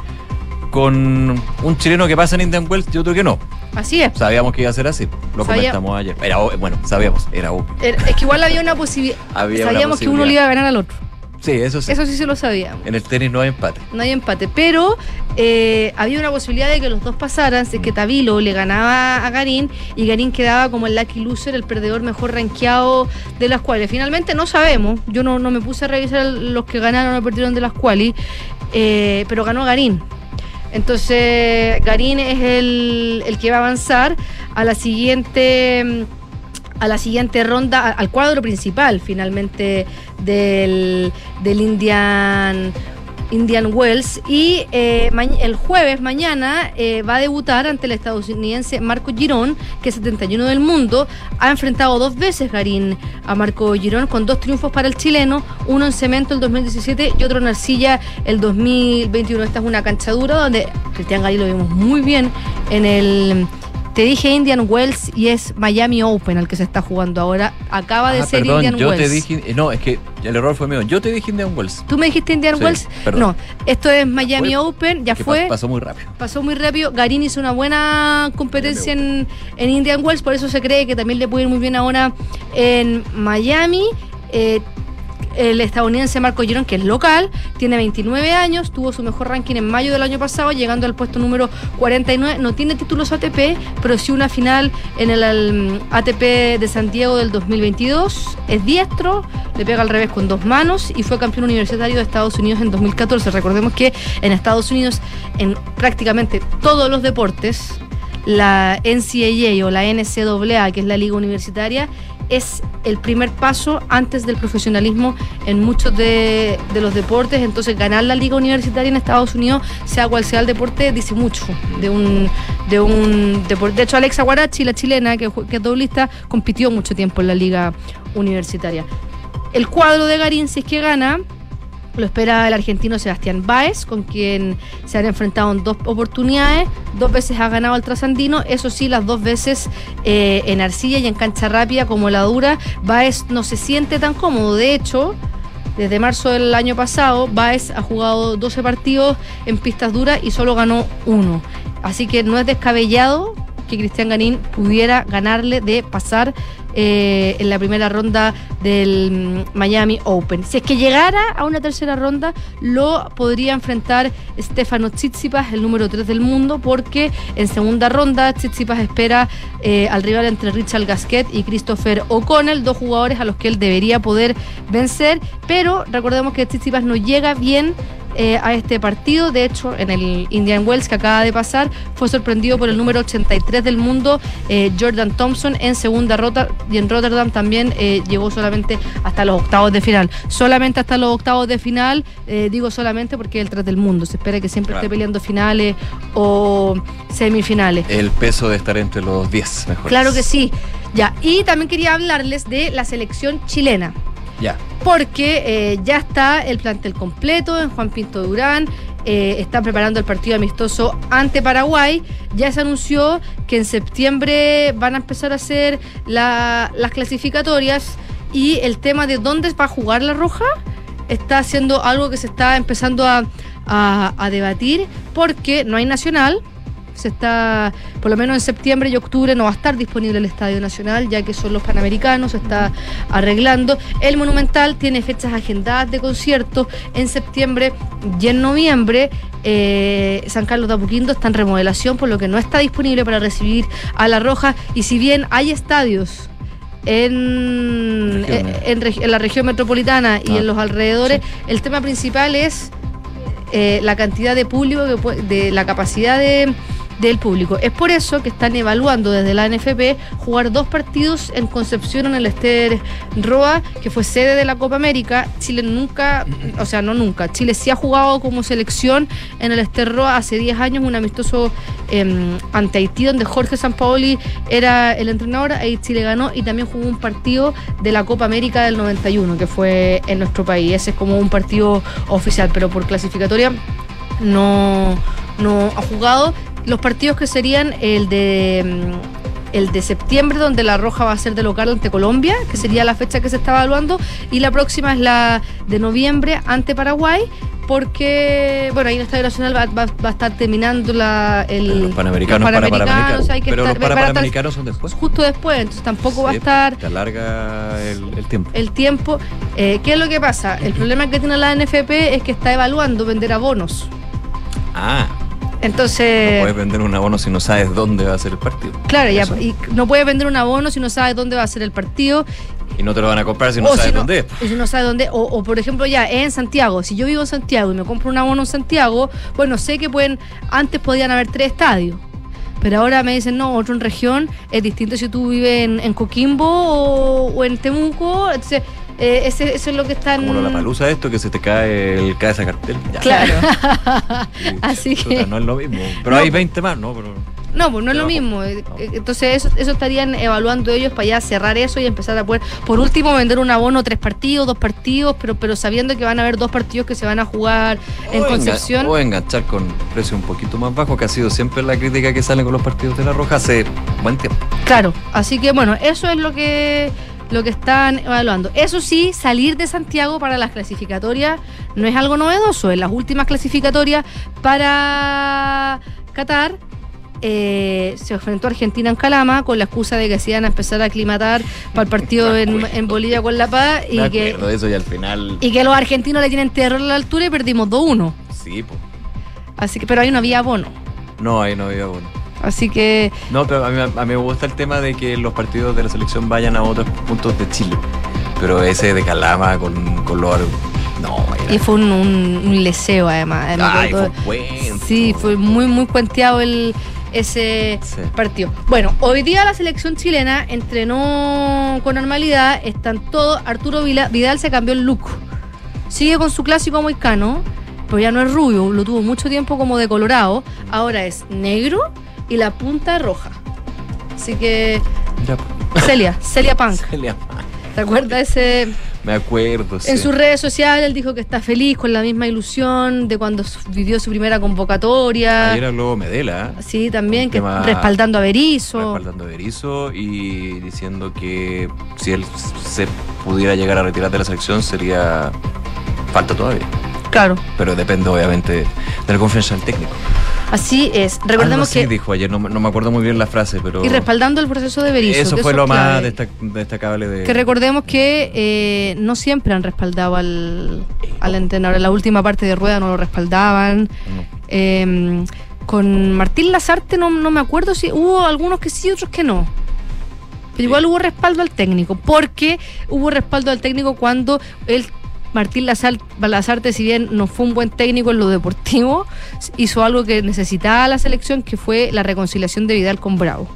con un chileno que pasa en Indian Wells, yo creo que no. Así es. Sabíamos que iba a ser así. Lo Sabía- comentamos ayer. Era, bueno, sabíamos, era obvio. Er- Es que igual había una posibilidad. (laughs) Una Sabíamos que uno le iba a ganar al otro. Sí, eso sí. Eso sí se lo sabíamos. En el tenis no hay empate. No hay empate. Pero eh, había una posibilidad de que los dos pasaran, de que Tabilo le ganaba a Garín y Garín quedaba como el lucky loser, el perdedor mejor rankeado de las cuales. Finalmente no sabemos. Yo no, no me puse a revisar los que ganaron o perdieron de las cuales, eh, pero ganó Garín. Entonces, Garín es el, el que va a avanzar a la siguiente mm, a la siguiente ronda, al cuadro principal finalmente del, del Indian Indian Wells y eh, el jueves mañana eh, va a debutar ante el estadounidense Marco Girón, que es 71 del mundo. Ha enfrentado dos veces Garín a Marco Girón con dos triunfos para el chileno, uno en cemento el 2017 y otro en arcilla el 2021. Esta es una cancha dura donde Cristian Garín lo vimos muy bien en el te dije Indian Wells y es Miami Open al que se está jugando ahora. Acaba de Ah, ser perdón, Indian yo Wells. te dije. eh, No, es que el error fue mío. Yo te dije Indian Wells. ¿Tú me dijiste Indian Sí, Wells? perdón. No, esto es Miami Fue- Open, ya fue. pa- Pasó muy rápido. Pasó muy rápido. Garín hizo una buena competencia en, en Indian Wells, por eso se cree que también le puede ir muy bien ahora en Miami. Eh, el estadounidense Marco Girón, que es local, tiene 29 años, tuvo su mejor ranking en mayo del año pasado, llegando al puesto número 49. No tiene títulos ATP, pero sí una final en el al- ATP de Santiago del 2022. Es diestro, le pega al revés con dos manos y fue campeón universitario de Estados Unidos en 2014. Recordemos que en Estados Unidos, en prácticamente todos los deportes, la NCAA o la NCAA, que es la liga universitaria, es el primer paso antes del profesionalismo en muchos de, de los deportes. Entonces, ganar la liga universitaria en Estados Unidos, sea cual sea el deporte, dice mucho de un, de un deporte. De hecho, Alexa Guarachi, la chilena, que, es doblista, compitió mucho tiempo en la liga universitaria. El cuadro de Garín, si es que gana, lo espera el argentino Sebastián Báez, con quien se han enfrentado en dos oportunidades. Dos veces ha ganado el trasandino, eso sí, las dos veces eh, en arcilla y en cancha rápida como la dura. Báez no se siente tan cómodo, de hecho. Desde marzo del año pasado, Baez ha jugado 12 partidos en pistas duras y solo ganó uno. Así que no es descabellado que Cristian Garín pudiera ganarle de pasar eh, en la primera ronda del mm, Miami Open. Si es que llegara a una tercera ronda, lo podría enfrentar Stefano Tsitsipas, el número 3 del mundo, porque en segunda ronda Tsitsipas espera eh, al rival entre Richard Gasquet y Christopher O'Connell, dos jugadores a los que él debería poder vencer, pero recordemos que Tsitsipas no llega bien eh, a este partido. De hecho, en el Indian Wells que acaba de pasar, fue sorprendido por el número 83 del mundo, eh, Jordan Thompson, en segunda rota. Y en Rotterdam también eh, llegó solamente hasta los octavos de final. Solamente hasta los octavos de final, digo solamente porque es el 3 del mundo. Se espera que siempre Claro. esté peleando finales o semifinales. El peso de estar entre los 10 mejores. Claro que sí. Ya, y también quería hablarles de la selección chilena Porque eh, ya está el plantel completo en Juan Pinto Durán. eh, están preparando el partido amistoso ante Paraguay. Ya se anunció que en septiembre van a empezar a hacer la- las clasificatorias y el tema de dónde va a jugar la Roja está siendo algo que se está empezando a- a debatir porque no hay nacional. Se está, por lo menos en septiembre y octubre no va a estar disponible el Estadio Nacional, ya que son los Panamericanos, se está arreglando. El Monumental tiene fechas agendadas de conciertos en septiembre y en noviembre. Eh, San Carlos de Apoquindo está en remodelación, por lo que no está disponible para recibir a La Roja. Y si bien hay estadios en, Regiones. en, la región metropolitana y Ah, en los alrededores, el tema principal es eh, la cantidad de público, que de la capacidad de- del público. Es por eso que están evaluando desde la NFP jugar dos partidos en Concepción en el Ester Roa, que fue sede de la Copa América. Chile nunca, o sea, no nunca, Chile sí ha jugado como selección en el Ester Roa hace 10 años, un amistoso em, ante Haití, donde Jorge Sampaoli era el entrenador, ahí Chile ganó y también jugó un partido de la Copa América del 91, que fue en nuestro país. Ese es como un partido oficial, pero por clasificatoria no, no ha jugado. Los partidos que serían el de mm, el de septiembre, donde la Roja va a ser de local ante Colombia, que sería la fecha que se está evaluando, y la próxima es la de noviembre ante Paraguay, porque, bueno, ahí en el Estadio Nacional va, va- va a estar terminando la, el, Los panamericanos, para panamericanos. hay que Pero estar- los panamericanos son después. justo después, entonces tampoco va a estar Te alarga el, el tiempo. el tiempo. Eh, ¿Qué es lo que pasa? El problema que tiene la NFP es que está evaluando vender abonos. Ah, Entonces... no puedes vender un abono si no sabes dónde va a ser el partido. Claro, ya, y no puedes vender un abono si no sabes dónde va a ser el partido. Y no te lo van a comprar si no o sabes si dónde es. y si no sabes dónde. O, o, por ejemplo, ya es en Santiago. Si yo vivo en Santiago y me compro un abono en Santiago, bueno, sé que pueden. Antes podían haber tres estadios. Pero ahora me dicen, no, otro en región. Es distinto si tú vives en, en Coquimbo o, o en Temuco. Entonces, eh, ese- eso es lo que están. Como la palusa esto que se te cae el cabeza cartel. Ya. Claro. Sí, (laughs) Así chuta, que. no es lo mismo. Pero No, hay pues. 20 más, ¿no? Pero, No, pues no es lo mismo. Eh, eh, Entonces eso, eso estarían evaluando ellos para ya cerrar eso y empezar a poder, por último, vender un abono tres partidos, dos partidos, pero, pero sabiendo que van a haber dos partidos que se van a jugar en o Concepción. O enganchar con precio un poquito más bajo, que ha sido siempre la crítica que sale con los partidos de la Roja hace buen tiempo. Claro, así que bueno, eso es lo que lo que están evaluando. Eso sí, salir de Santiago para las clasificatorias no es algo novedoso. En las últimas clasificatorias para Qatar eh, se enfrentó a Argentina en Calama con la excusa de que se iban a empezar a aclimatar para el partido en, en Bolivia con La Paz y Me que, eso y al final. y que los argentinos le tienen terror a la altura y perdimos 2-1. Sí, pues. Así que, pero ahí no había abono. No, ahí no había bueno. Así que No, pero a mí, a mí me gusta el tema de que los partidos de la selección vayan a otros puntos de Chile. Pero ese de Calama con, los. No, era. y fue un, un, un leseo además. Ay, fue. Sí, fue muy, muy cuenteado el, ese Sí. partido. Bueno, hoy día la selección chilena entrenó con normalidad, están todos. Arturo Vila- Vidal se cambió el look. Sigue con su clásico moicano, pero ya no es rubio, lo tuvo mucho tiempo como de colorado. Ahora es negro y la punta roja. Así que, Celia, (laughs) Celia Punk. Celia. ¿Te acuerdas ese? Me acuerdo, sí. En sus redes sociales él dijo que está feliz con la misma ilusión de cuando vivió su primera convocatoria. Ayer habló Medela. ¿eh? Sí, también, que respaldando a Berizzo. respaldando a Berizzo y diciendo que si él se pudiera llegar a retirar de la selección sería falta todavía. Claro. Pero depende obviamente de la confianza del técnico. Así es. Recordemos así que. dijo ayer, no, me- no me acuerdo muy bien la frase, pero... Y respaldando el proceso de Berizzo. Eso fue lo más destac- destacable de... Que recordemos que eh, no siempre han respaldado al, al entrenador. En la última parte de rueda no lo respaldaban. Eh, con Martín Lazarte no, no me acuerdo si hubo algunos que sí, otros que no. Pero igual hubo respaldo al técnico, porque hubo respaldo al técnico cuando él, Martín Lazar- Lazarte, si bien no fue un buen técnico en lo deportivo, hizo algo que necesitaba la selección, que fue la reconciliación de Vidal con Bravo.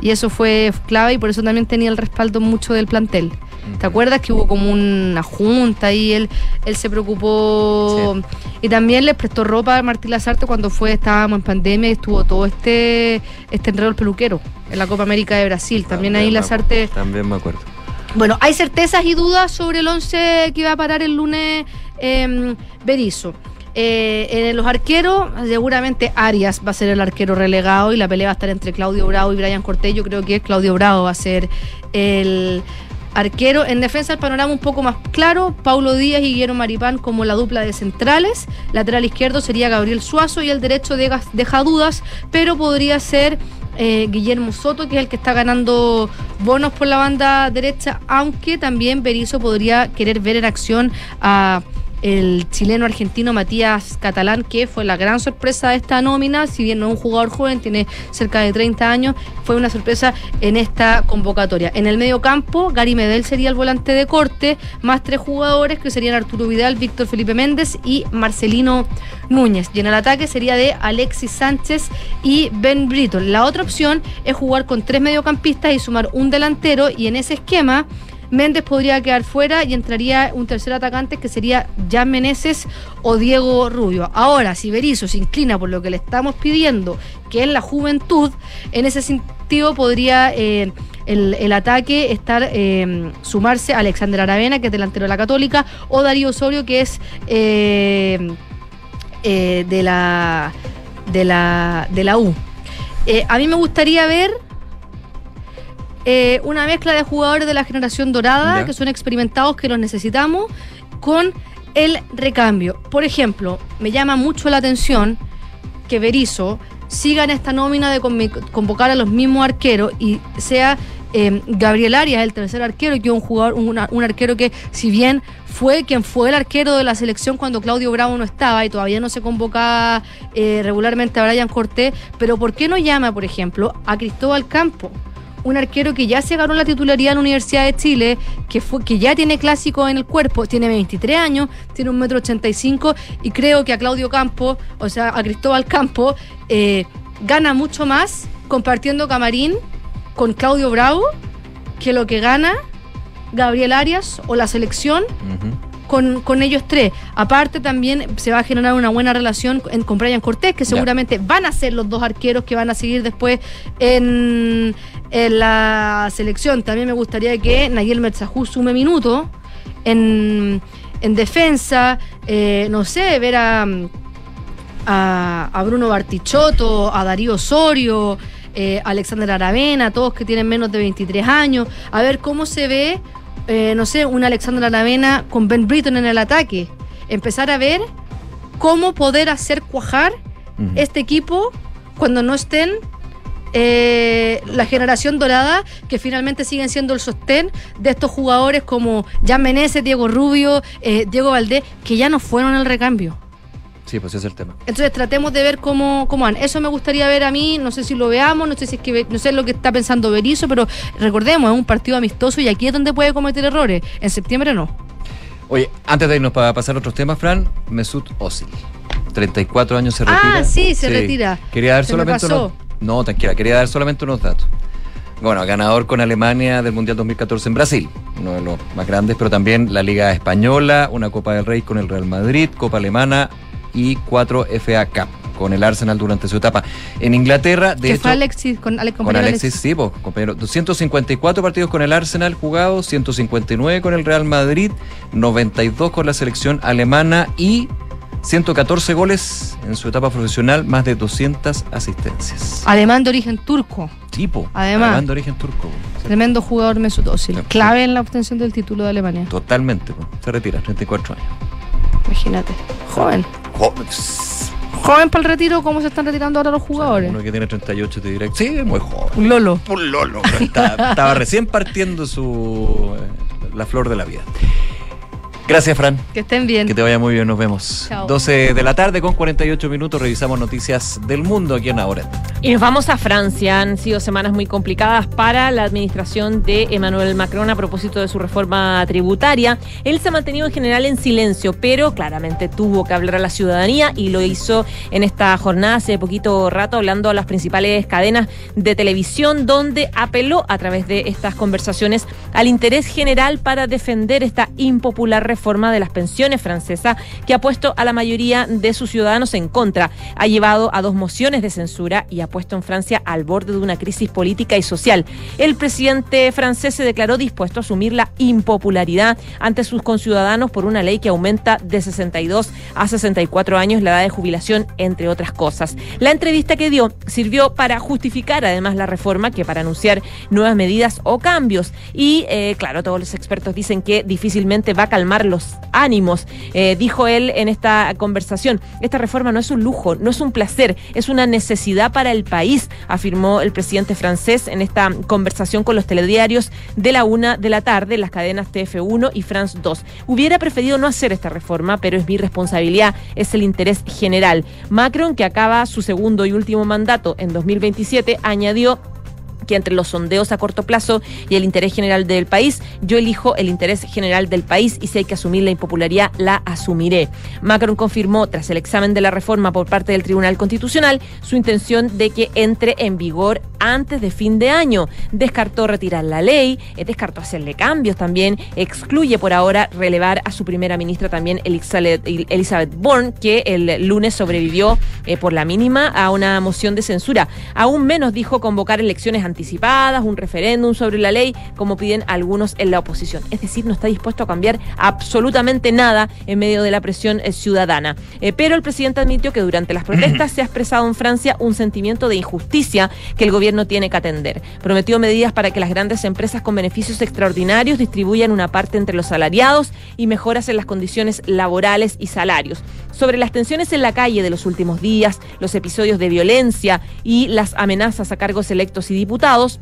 Y eso fue clave y por eso también tenía el respaldo mucho del plantel. ¿Te acuerdas que hubo como una junta y él, él se preocupó? Y también le prestó ropa a Martín Lazarte cuando fue, estábamos en pandemia y estuvo todo este, este enredo del peluquero en la Copa América de Brasil. También ahí me Lazarte También me acuerdo. Bueno, hay certezas y dudas sobre el 11 que va a parar el lunes eh, Berizzo. Eh, en los arqueros, seguramente Arias va a ser el arquero relegado y la pelea va a estar entre Claudio Bravo y Brian Cortés. Yo creo que Claudio Bravo va a ser el arquero. En defensa, el panorama un poco más claro: Paulo Díaz y Guillermo Maripán como la dupla de centrales. Lateral izquierdo sería Gabriel Suazo y el derecho deja, deja dudas, pero podría ser eh, Guillermo Soto, que es el que está ganando bonos por la banda derecha, aunque también Berizzo podría querer ver en acción a el chileno argentino Matías Catalán, que fue la gran sorpresa de esta nómina, si bien no es un jugador joven, tiene cerca de 30 años, fue una sorpresa en esta convocatoria. En el medio campo, Gary Medel sería el volante de corte, más tres jugadores que serían Arturo Vidal, Víctor Felipe Méndez y Marcelino Núñez. Y en el ataque sería de Alexis Sánchez y Ben Brito. La otra opción es jugar con tres mediocampistas y sumar un delantero, y en ese esquema Méndez podría quedar fuera y entraría un tercer atacante que sería Jan Meneses o Diego Rubio. Ahora, si Berizzo se inclina por lo que le estamos pidiendo, que es la juventud, en ese sentido podría eh, el, ataque estar eh, sumarse a Alexander Aravena, que es delantero de la Católica, o Darío Osorio, que es eh, eh, de la de la de la U. A mí me gustaría ver eh, una mezcla de jugadores de la generación dorada, Ya. que son experimentados, que los necesitamos, con el recambio. Por ejemplo, me llama mucho la atención que Berizzo siga en esta nómina de convocar a los mismos arqueros y sea eh, Gabriel Arias el tercer arquero, que es un jugador, un, un arquero que, si bien fue quien fue el arquero de la selección cuando Claudio Bravo no estaba y todavía no se convocaba eh, regularmente a Brian Cortés, pero ¿por qué no llama, por ejemplo, a Cristóbal Campo? Un arquero que ya se ganó la titularidad en la Universidad de Chile, que fue que ya tiene clásico en el cuerpo, tiene 23 años, tiene un metro 85 y creo que a Claudio Campo, o sea, a Cristóbal Campo, eh, gana mucho más compartiendo camarín con Claudio Bravo que lo que gana Gabriel Arias o la selección con, con ellos tres. Aparte también se va a generar una buena relación en- con Brian Cortés, que seguramente van a ser los dos arqueros que van a seguir después en, en la selección. También me gustaría que Nayel Metzajú sume minutos en, en defensa, eh, no sé, ver a, a, a Bruno Bartichotto, a Darío Osorio, eh, a Alexander Aravena, todos que tienen menos de 23 años, a ver cómo se ve, eh, no sé, un Alexander Aravena con Ben Britton en el ataque. Empezar a ver cómo poder hacer cuajar este equipo cuando no estén eh, la generación dorada, que finalmente siguen siendo el sostén de estos jugadores como Jan Meneses, Diego Rubio, eh, Diego Valdés, que ya no fueron el recambio. Sí, pues ese es el tema. Entonces tratemos de ver cómo, cómo van. Eso me gustaría ver a mí, no sé si lo veamos, no sé si es que no sé lo que está pensando Berizzo, pero recordemos, es un partido amistoso y aquí es donde puede cometer errores. En septiembre no. Oye, antes de irnos para pasar a otros temas, Fran, Mesut Özil. 34 años se Ah, retira. sí, se retira. Quería dar Se solamente unos... No, tranquila, quería dar solamente unos datos. Bueno, ganador con Alemania del Mundial 2014 en Brasil, uno de los más grandes, pero también la Liga Española, una Copa del Rey con el Real Madrid, Copa Alemana y cuatro FA Cup con el Arsenal durante su etapa. En Inglaterra, de que hecho, fue Alexis, con, Ale- con compañero Alexis, sí, po, compañero. 254 partidos con el Arsenal jugados, 159 con el Real Madrid, 92 con la selección alemana y 114 goles en su etapa profesional, más de 200 asistencias. Alemán de origen turco. Tipo, Además. alemán de origen turco. Tremendo jugador Mesut Özil. Clave en la obtención del título de Alemania. Totalmente, se retira, 34 años. Imagínate. Joven. Jo- Joven para el retiro, ¿cómo se están retirando ahora los jugadores? Uno que tiene 38 te dirá, sí, muy joven. Un Lolo. Un Lolo. Estaba, estaba recién partiendo su eh, la flor de la vida. Gracias, Fran. Que estén bien. Que te vaya muy bien, nos vemos. Chao. 12 de la tarde con 48 minutos, revisamos noticias del mundo aquí en Ahora. Y nos vamos a Francia. Han sido semanas muy complicadas para la administración de Emmanuel Macron a propósito de su reforma tributaria. Él se ha mantenido en general en silencio, pero claramente tuvo que hablar a la ciudadanía y lo hizo en esta jornada hace poquito rato hablando a las principales cadenas de televisión donde apeló a través de estas conversaciones al interés general para defender esta impopular reforma de las pensiones francesa que ha puesto a la mayoría de sus ciudadanos en contra. Ha llevado a dos mociones de censura y ha puesto en Francia al borde de una crisis política y social. El presidente francés se declaró dispuesto a asumir la impopularidad ante sus conciudadanos por una ley que aumenta de 62 a 64 años la edad de jubilación, entre otras cosas. La entrevista que dio sirvió para justificar además la reforma que para anunciar nuevas medidas o cambios. Y eh, claro, todos los expertos dicen que difícilmente va a calmar los ánimos. Eh, dijo él en esta conversación, esta reforma no es un lujo, no es un placer, es una necesidad para el país, afirmó el presidente francés en esta conversación con los telediarios de la una de la tarde, las cadenas TF1 y France 2. Hubiera preferido no hacer esta reforma, pero es mi responsabilidad, es el interés general. Macron, que acaba su segundo y último mandato en 2027, añadió que entre los sondeos a corto plazo y el interés general del país, yo elijo el interés general del país y si hay que asumir la impopularidad, la asumiré. Macron confirmó, tras el examen de la reforma por parte del Tribunal Constitucional, su intención de que entre en vigor antes de fin de año. Descartó retirar la ley, eh, descartó hacerle cambios también, excluye por ahora relevar a su primera ministra también, Elizabeth, Bourne, que el lunes sobrevivió eh, por la mínima a una moción de censura. Aún menos dijo convocar elecciones anticipadas, un referéndum sobre la ley, como piden algunos en la oposición. Es decir, no está dispuesto a cambiar absolutamente nada en medio de la presión eh, ciudadana. Eh, pero el presidente admitió que durante las protestas (clears throat) se ha expresado en Francia un sentimiento de injusticia que el gobierno tiene que atender. Prometió medidas para que las grandes empresas con beneficios extraordinarios distribuyan una parte entre los salariados y mejoras en las condiciones laborales y salarios. Sobre las tensiones en la calle de los últimos días, los episodios de violencia y las amenazas a cargos electos y diputados,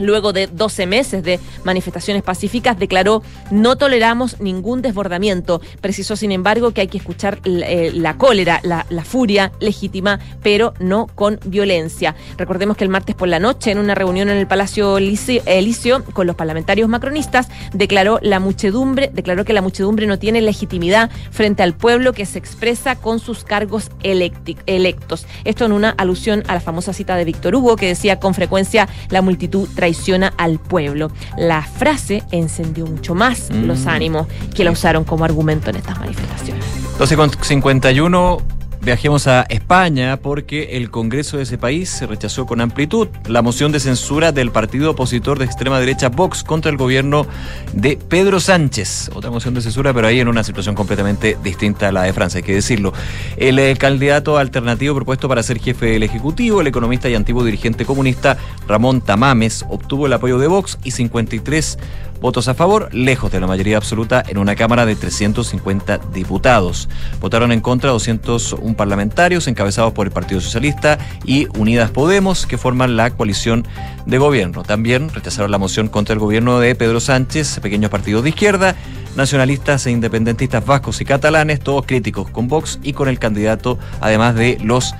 luego de 12 meses de manifestaciones pacíficas, declaró no toleramos ningún desbordamiento. Precisó, sin embargo, que hay que escuchar eh, la cólera, la, furia legítima, pero no con violencia. Recordemos que el martes por la noche, en una reunión en el Palacio Elicio con los parlamentarios macronistas, declaró la muchedumbre, declaró que la muchedumbre no tiene legitimidad frente al pueblo que se expresa con sus cargos electos. Esto en una alusión a la famosa cita de Víctor Hugo, que decía con frecuencia la multitud traiciona al pueblo. La frase encendió mucho más mm. los ánimos que la usaron como argumento en estas manifestaciones. 12 con 51 Viajemos a España porque el Congreso de ese país se rechazó con amplitud la moción de censura del partido opositor de extrema derecha Vox contra el gobierno de Pedro Sánchez. Otra moción de censura, pero ahí en una situación completamente distinta a la de Francia, hay que decirlo. El eh, candidato alternativo propuesto para ser jefe del Ejecutivo, el economista y antiguo dirigente comunista Ramón Tamames, obtuvo el apoyo de Vox y 53 votos a favor, lejos de la mayoría absoluta en una Cámara de 350 diputados. Votaron en contra 201 parlamentarios encabezados por el Partido Socialista y Unidas Podemos, que forman la coalición de gobierno. También rechazaron la moción contra el gobierno de Pedro Sánchez, pequeños partidos de izquierda, nacionalistas e independentistas vascos y catalanes, todos críticos con Vox y con el candidato, además de los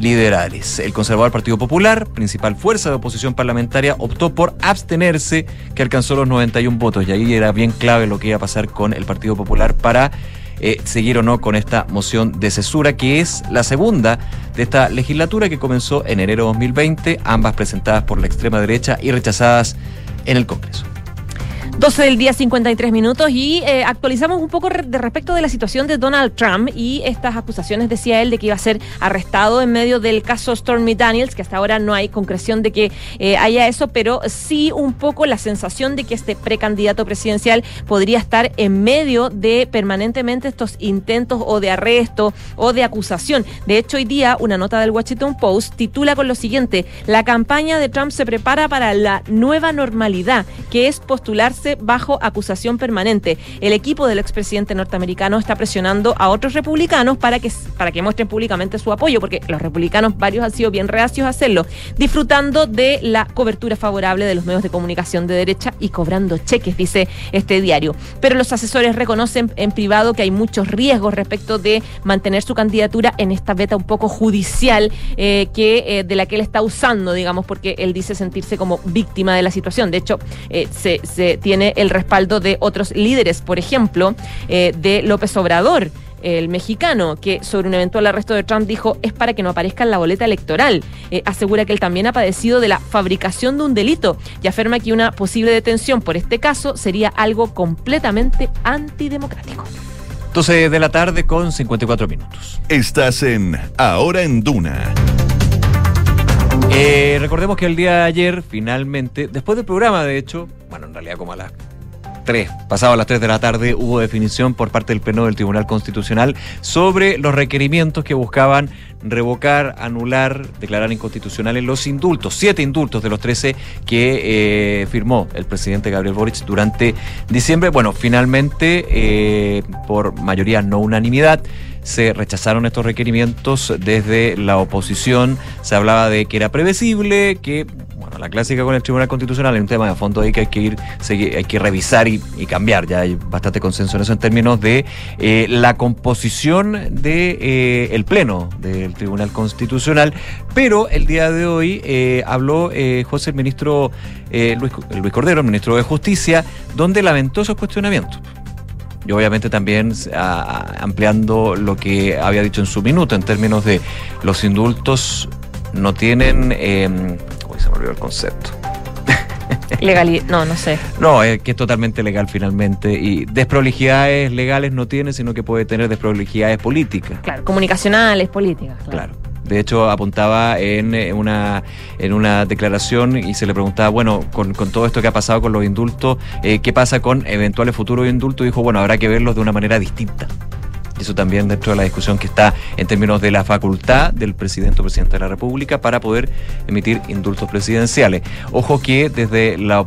liberales. El conservador Partido Popular, principal fuerza de oposición parlamentaria, optó por abstenerse, que alcanzó los 91 votos. Y ahí era bien clave lo que iba a pasar con el Partido Popular para eh, seguir o no con esta moción de cesura, que es la segunda de esta legislatura que comenzó en enero de 2020, ambas presentadas por la extrema derecha y rechazadas en el Congreso. 12 del día, 53 minutos, y eh, actualizamos un poco de respecto de la situación de Donald Trump y estas acusaciones, decía él, de que iba a ser arrestado en medio del caso Stormy Daniels, que hasta ahora no hay concreción de que eh, haya eso, pero sí un poco la sensación de que este precandidato presidencial podría estar en medio de permanentemente estos intentos o de arresto o de acusación. De hecho, hoy día una nota del Washington Post titula con lo siguiente, la campaña de Trump se prepara para la nueva normalidad, que es postularse bajo acusación permanente. El equipo del expresidente norteamericano está presionando a otros republicanos para que, para que muestren públicamente su apoyo, porque los republicanos varios han sido bien reacios a hacerlo, disfrutando de la cobertura favorable de los medios de comunicación de derecha y cobrando cheques, dice este diario. Pero los asesores reconocen en privado que hay muchos riesgos respecto de mantener su candidatura en esta beta un poco judicial eh, que eh, de la que él está usando, digamos, porque él dice sentirse como víctima de la situación. De hecho, eh, se tiene el respaldo de otros líderes, por ejemplo, eh, de López Obrador el mexicano, que sobre un eventual arresto de Trump dijo es para que no aparezca en la boleta electoral. Eh, asegura que él también ha padecido de la fabricación de un delito y afirma que una posible detención por este caso sería algo completamente antidemocrático. 12 de la tarde con 54 minutos. Estás en Ahora en Duna. Eh, recordemos que el día de ayer, finalmente, después del programa, de hecho, bueno, en realidad como a las 3, pasado a las 3 de la tarde, hubo definición por parte del Pleno del Tribunal Constitucional sobre los requerimientos que buscaban revocar, anular, declarar inconstitucionales los indultos, siete indultos de los 13 que eh, firmó el presidente Gabriel Boric durante diciembre. Bueno, finalmente, eh, por mayoría no unanimidad, se rechazaron estos requerimientos desde la oposición. Se hablaba de que era previsible, que la clásica con el Tribunal Constitucional es un tema de fondo ahí que hay que ir, hay que revisar y, cambiar. Ya hay bastante consenso en eso en términos de eh, la composición de eh, pleno del Tribunal Constitucional. Pero el día de hoy eh, habló José el ministro Luis, Luis Cordero, el ministro de Justicia, donde lamentó esos cuestionamientos. Y obviamente también ampliando lo que había dicho en su minuto en términos de los indultos no tienen... Eh, uy, se me olvidó el concepto. (laughs) Legalidad, no, no sé. No, es que es totalmente legal finalmente. Y desprolijidades legales no tiene, sino que puede tener desprolijidades políticas. Claro, comunicacionales, políticas. Claro. De hecho, apuntaba en eh, una, en una declaración y se le preguntaba, bueno, con, con todo esto que ha pasado con los indultos, eh, ¿qué pasa con eventuales futuros indultos? Dijo, bueno, habrá que verlos de una manera distinta. Eso también dentro de la discusión que está en términos de la facultad del presidente o presidente de la República para poder emitir indultos presidenciales. Ojo que desde la,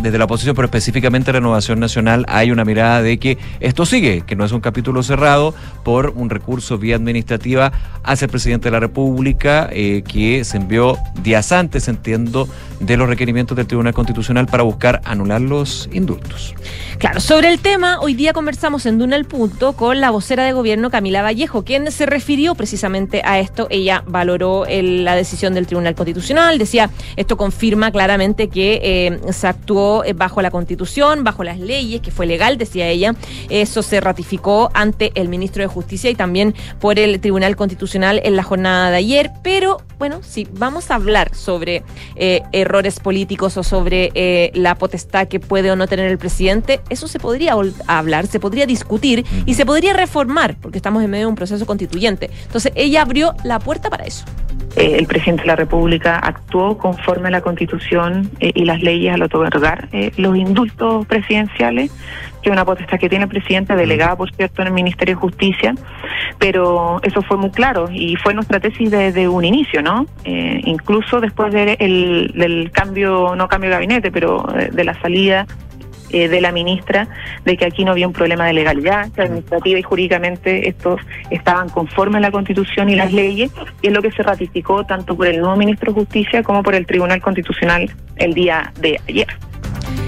desde la oposición, pero específicamente Renovación Nacional, hay una mirada de que esto sigue, que no es un capítulo cerrado por un recurso vía administrativa hacia el presidente de la República eh, que se envió días antes, entiendo, de los requerimientos del Tribunal Constitucional para buscar anular los indultos. Claro, sobre el tema, hoy día conversamos en Duna el Punto con la vocera de gobierno Camila Vallejo, quien se refirió precisamente a esto. Ella valoró el- la decisión del Tribunal Constitucional, decía, esto confirma claramente que eh, se actuó eh, bajo la Constitución, bajo las leyes, que fue legal, decía ella. Eso se ratificó ante el ministro de Justicia y también por el Tribunal Constitucional en la jornada de ayer. Pero, bueno, si vamos a hablar sobre eh, errores políticos o sobre eh, la potestad que puede o no tener el presidente, eso se podría hablar, se podría discutir y se podría reformar, porque estamos en medio de un proceso constituyente. Entonces, ella abrió la puerta para eso. Eh, el presidente de la República actuó conforme a la Constitución eh, y las leyes al otorgar eh, los indultos presidenciales, que es una potestad que tiene el presidente, delegada, por cierto, en el Ministerio de Justicia, pero eso fue muy claro y fue nuestra tesis desde un inicio, ¿no? Incluso después de el- del cambio, no cambio de gabinete, pero de la salida eh, de la ministra de que aquí no había un problema de legalidad, que administrativa y jurídicamente estos estaban conformes a la Constitución y las leyes, y es lo que se ratificó tanto por el nuevo ministro de Justicia como por el Tribunal Constitucional el día de ayer.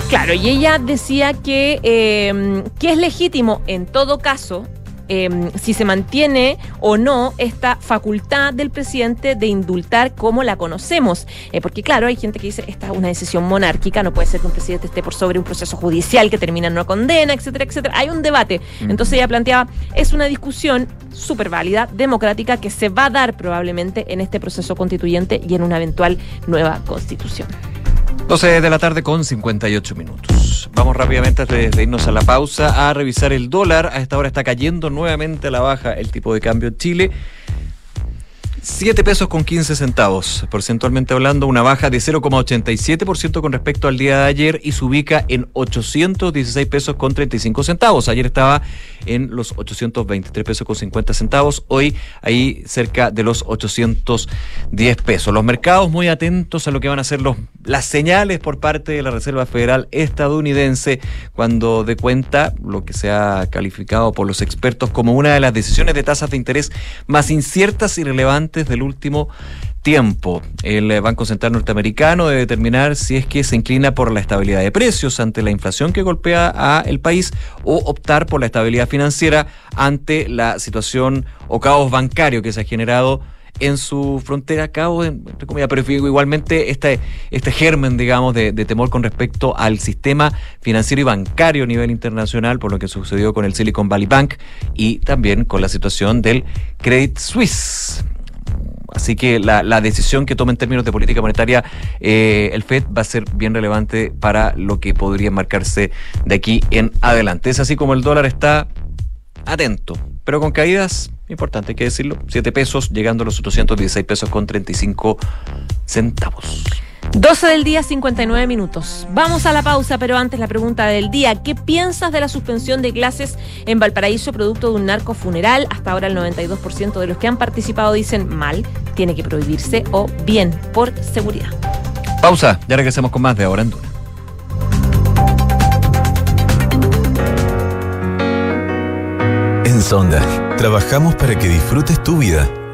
Claro, y ella decía que, eh, que es legítimo en todo caso. Eh, si se mantiene o no esta facultad del presidente de indultar como la conocemos. Eh, porque claro, hay gente que dice, esta es una decisión monárquica, no puede ser que un presidente esté por sobre un proceso judicial que termina en una condena, etcétera, etcétera. Hay un debate. Entonces ella planteaba, es una discusión súper válida, democrática, que se va a dar probablemente en este proceso constituyente y en una eventual nueva constitución. 12 de la tarde con 58 minutos. Vamos rápidamente antes de irnos a la pausa a revisar el dólar. A esta hora está cayendo nuevamente a la baja el tipo de cambio en Chile. 7 pesos con 15 centavos, porcentualmente hablando, una baja de 0,87% con respecto al día de ayer y se ubica en 816 pesos con 35 centavos. Ayer estaba en los 823 pesos con 50 centavos, hoy ahí cerca de los 810 pesos. Los mercados muy atentos a lo que van a ser los, las señales por parte de la Reserva Federal estadounidense cuando dé cuenta lo que se ha calificado por los expertos como una de las decisiones de tasas de interés más inciertas y relevantes del último tiempo. El Banco Central norteamericano debe determinar si es que se inclina por la estabilidad de precios ante la inflación que golpea a el país o optar por la estabilidad financiera ante la situación o caos bancario que se ha generado en su frontera cabo, entre comillas, pero igualmente este, este germen, digamos, de, de, temor con respecto al sistema financiero y bancario a nivel internacional, por lo que sucedió con el Silicon Valley Bank y también con la situación del Credit Suisse. Así que la, decisión que tome en términos de política monetaria eh, el FED va a ser bien relevante para lo que podría marcarse de aquí en adelante. Es así como el dólar está atento, pero con caídas importante, hay que decirlo, 7 pesos, llegando a los 816 pesos con 35 centavos. 12 del día, 59 minutos. Vamos a la pausa, pero antes la pregunta del día. ¿Qué piensas de la suspensión de clases en Valparaíso producto de un narco funeral? Hasta ahora el 92% de los que han participado dicen mal, tiene que prohibirse o bien, por seguridad. Pausa, ya regresamos con más de Ahora en Duna. En Sonda, trabajamos para que disfrutes tu vida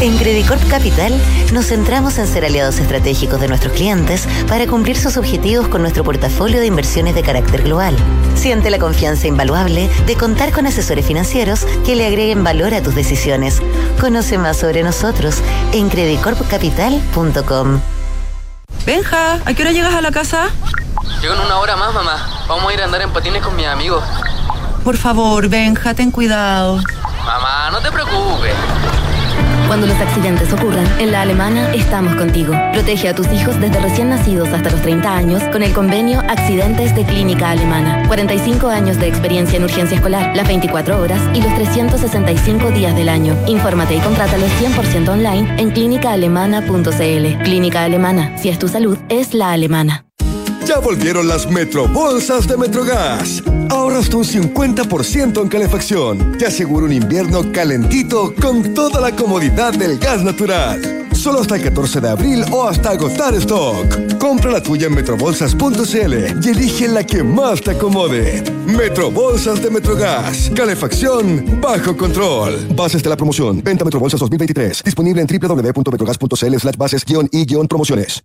En Credicorp Capital nos centramos en ser aliados estratégicos de nuestros clientes para cumplir sus objetivos con nuestro portafolio de inversiones de carácter global. Siente la confianza invaluable de contar con asesores financieros que le agreguen valor a tus decisiones. Conoce más sobre nosotros en credicorpcapital.com. Benja, ¿a qué hora llegas a la casa? Llego en una hora más, mamá. Vamos a ir a andar en patines con mis amigos. Por favor, Benja, ten cuidado. Mamá, no te preocupes. Cuando los accidentes ocurran, en la alemana estamos contigo. Protege a tus hijos desde recién nacidos hasta los 30 años con el convenio Accidentes de Clínica Alemana. 45 años de experiencia en urgencia escolar, las 24 horas y los 365 días del año. Infórmate y contrátalo 100% online en clínicaalemana.cl. Clínica Alemana, si es tu salud, es la alemana. Ya volvieron las Metrobolsas de Metrogas. Ahorra hasta un 50% en calefacción. Te aseguro un invierno calentito con toda la comodidad del gas natural. Solo hasta el 14 de abril o hasta agotar stock. Compra la tuya en metrobolsas.cl y elige la que más te acomode. Metrobolsas de Metrogas. Calefacción bajo control. Bases de la promoción. Venta Metrobolsas 2023. Disponible en www.metrogas.cl slash bases-y-promociones.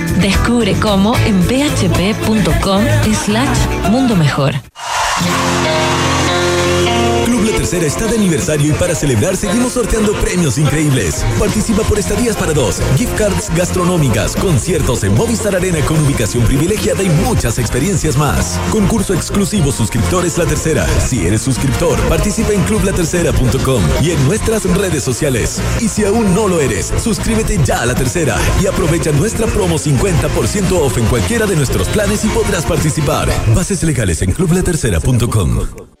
Descubre cómo en bhp.com slash mundo mejor. Club La Tercera está de aniversario y para celebrar seguimos sorteando premios increíbles. Participa por estadías para dos, gift cards gastronómicas, conciertos en Movistar Arena con ubicación privilegiada y muchas experiencias más. Concurso exclusivo suscriptores La Tercera. Si eres suscriptor, participa en clublatercera.com y en nuestras redes sociales. Y si aún no lo eres, suscríbete ya a La Tercera y aprovecha nuestra promo 50% off en cualquiera de nuestros planes y podrás participar. Bases legales en clublatercera.com.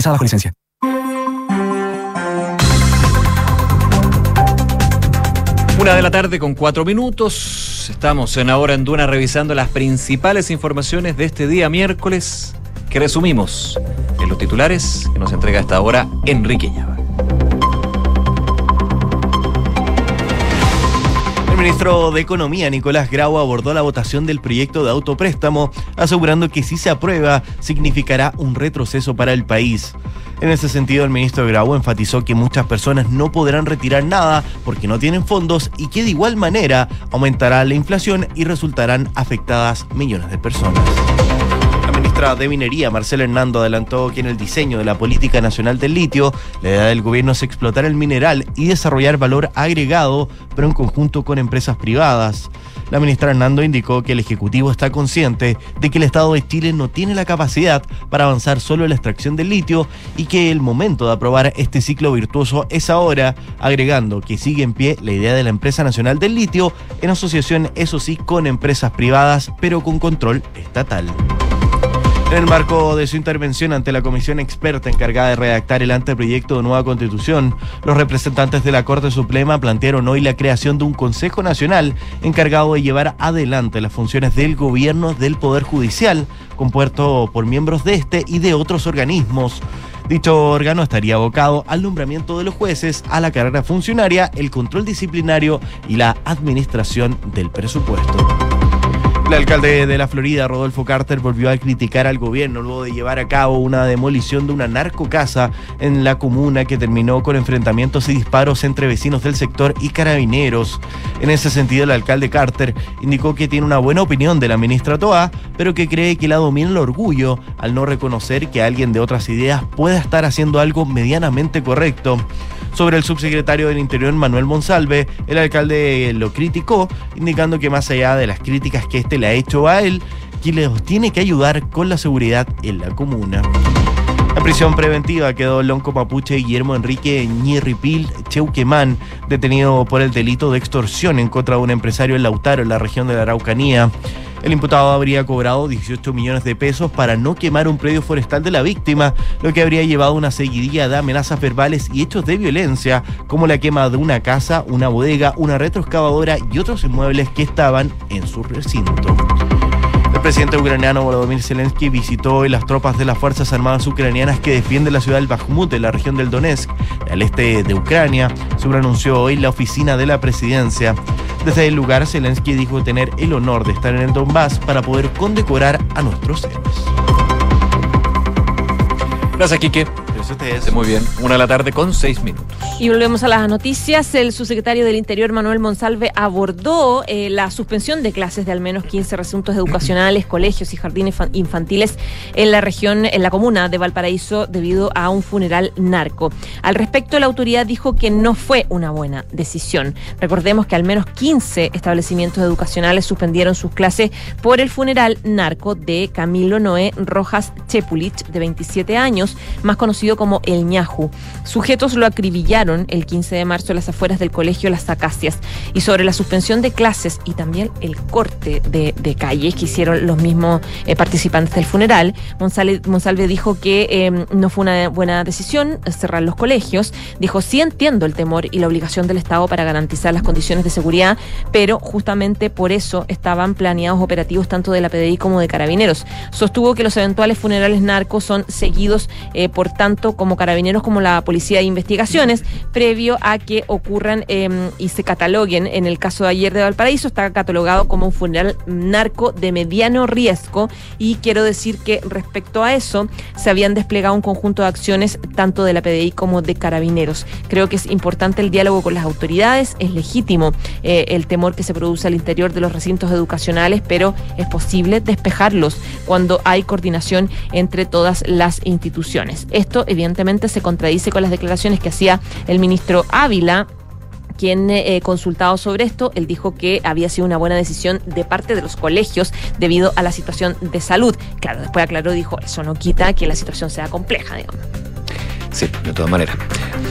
Una de la tarde con cuatro minutos. Estamos en Ahora en Duna revisando las principales informaciones de este día miércoles que resumimos en los titulares que nos entrega hasta ahora Enrique. Ministro de Economía, Nicolás Grau, abordó la votación del proyecto de autopréstamo, asegurando que si se aprueba, significará un retroceso para el país. En ese sentido, el ministro Grau enfatizó que muchas personas no podrán retirar nada porque no tienen fondos y que de igual manera aumentará la inflación y resultarán afectadas millones de personas. De Minería, Marcela Hernando, adelantó que en el diseño de la política nacional del litio, la idea del gobierno es explotar el mineral y desarrollar valor agregado, pero en conjunto con empresas privadas. La ministra Hernando indicó que el Ejecutivo está consciente de que el Estado de Chile no tiene la capacidad para avanzar solo en la extracción del litio y que el momento de aprobar este ciclo virtuoso es ahora, agregando que sigue en pie la idea de la Empresa Nacional del Litio en asociación, eso sí, con empresas privadas, pero con control estatal. En el marco de su intervención ante la comisión experta encargada de redactar el anteproyecto de nueva constitución, los representantes de la Corte Suprema plantearon hoy la creación de un Consejo Nacional encargado de llevar adelante las funciones del gobierno del Poder Judicial, compuesto por miembros de este y de otros organismos. Dicho órgano estaría abocado al nombramiento de los jueces, a la carrera funcionaria, el control disciplinario y la administración del presupuesto. El alcalde de la Florida, Rodolfo Carter, volvió a criticar al gobierno luego de llevar a cabo una demolición de una narcocasa en la comuna que terminó con enfrentamientos y disparos entre vecinos del sector y carabineros. En ese sentido, el alcalde Carter indicó que tiene una buena opinión de la ministra Toa, pero que cree que la domina el orgullo al no reconocer que alguien de otras ideas pueda estar haciendo algo medianamente correcto sobre el subsecretario del Interior Manuel Monsalve, el alcalde lo criticó, indicando que más allá de las críticas que este le ha hecho a él, que les tiene que ayudar con la seguridad en la comuna. La prisión preventiva quedó lonco mapuche Guillermo Enrique Ñirripil Cheuquemán, detenido por el delito de extorsión en contra de un empresario en Lautaro, en la región de la Araucanía. El imputado habría cobrado 18 millones de pesos para no quemar un predio forestal de la víctima, lo que habría llevado a una seguidilla de amenazas verbales y hechos de violencia, como la quema de una casa, una bodega, una retroexcavadora y otros inmuebles que estaban en su recinto. El presidente ucraniano Volodymyr Zelensky visitó hoy las tropas de las Fuerzas Armadas ucranianas que defienden la ciudad del Bakhmut, de la región del Donetsk, al este de Ucrania, según anunció hoy la oficina de la presidencia. Desde el lugar, Zelensky dijo tener el honor de estar en el Donbass para poder condecorar a nuestros héroes. Gracias, Quique. Muy bien. Una de la tarde con seis minutos. Y volvemos a las noticias. El subsecretario del Interior, Manuel Monsalve, abordó eh, la suspensión de clases de al menos 15 recintos educacionales, colegios y jardines infantiles en la región, en la comuna de Valparaíso, debido a un funeral narco. Al respecto, la autoridad dijo que no fue una buena decisión. Recordemos que al menos 15 establecimientos educacionales suspendieron sus clases por el funeral narco de Camilo Noé Rojas Chepulich, de 27 años, más conocido como el ñaju. Sujetos lo acribillaron el 15 de marzo en las afueras del colegio Las Acacias. Y sobre la suspensión de clases y también el corte de, calles que hicieron los mismos eh, participantes del funeral, Monsalve, dijo que em, no fue una buena decisión cerrar los colegios. Dijo, sí entiendo el temor y la obligación del Estado para garantizar las condiciones de seguridad, pero justamente por eso estaban planeados operativos tanto de la PDI como de carabineros. Sostuvo que los eventuales funerales narcos son seguidos eh, por tanto como carabineros como la Policía de Investigaciones, previo a que ocurran em, y se cataloguen. En el caso de ayer de Valparaíso, está catalogado como un funeral narco de mediano riesgo y quiero decir que respecto a eso se habían desplegado un conjunto de acciones tanto de la PDI como de carabineros. Creo que es importante el diálogo con las autoridades, es legítimo eh, el temor que se produce al interior de los recintos educacionales, pero es posible despejarlos cuando hay coordinación entre todas las instituciones. Esto evidentemente se contradice con las declaraciones que hacía el ministro Ávila quien eh, consultado sobre esto, él dijo que había sido una buena decisión de parte de los colegios debido a la situación de salud. Claro, después aclaró, dijo, eso no quita que la situación sea compleja, digamos. Sí, de todas maneras.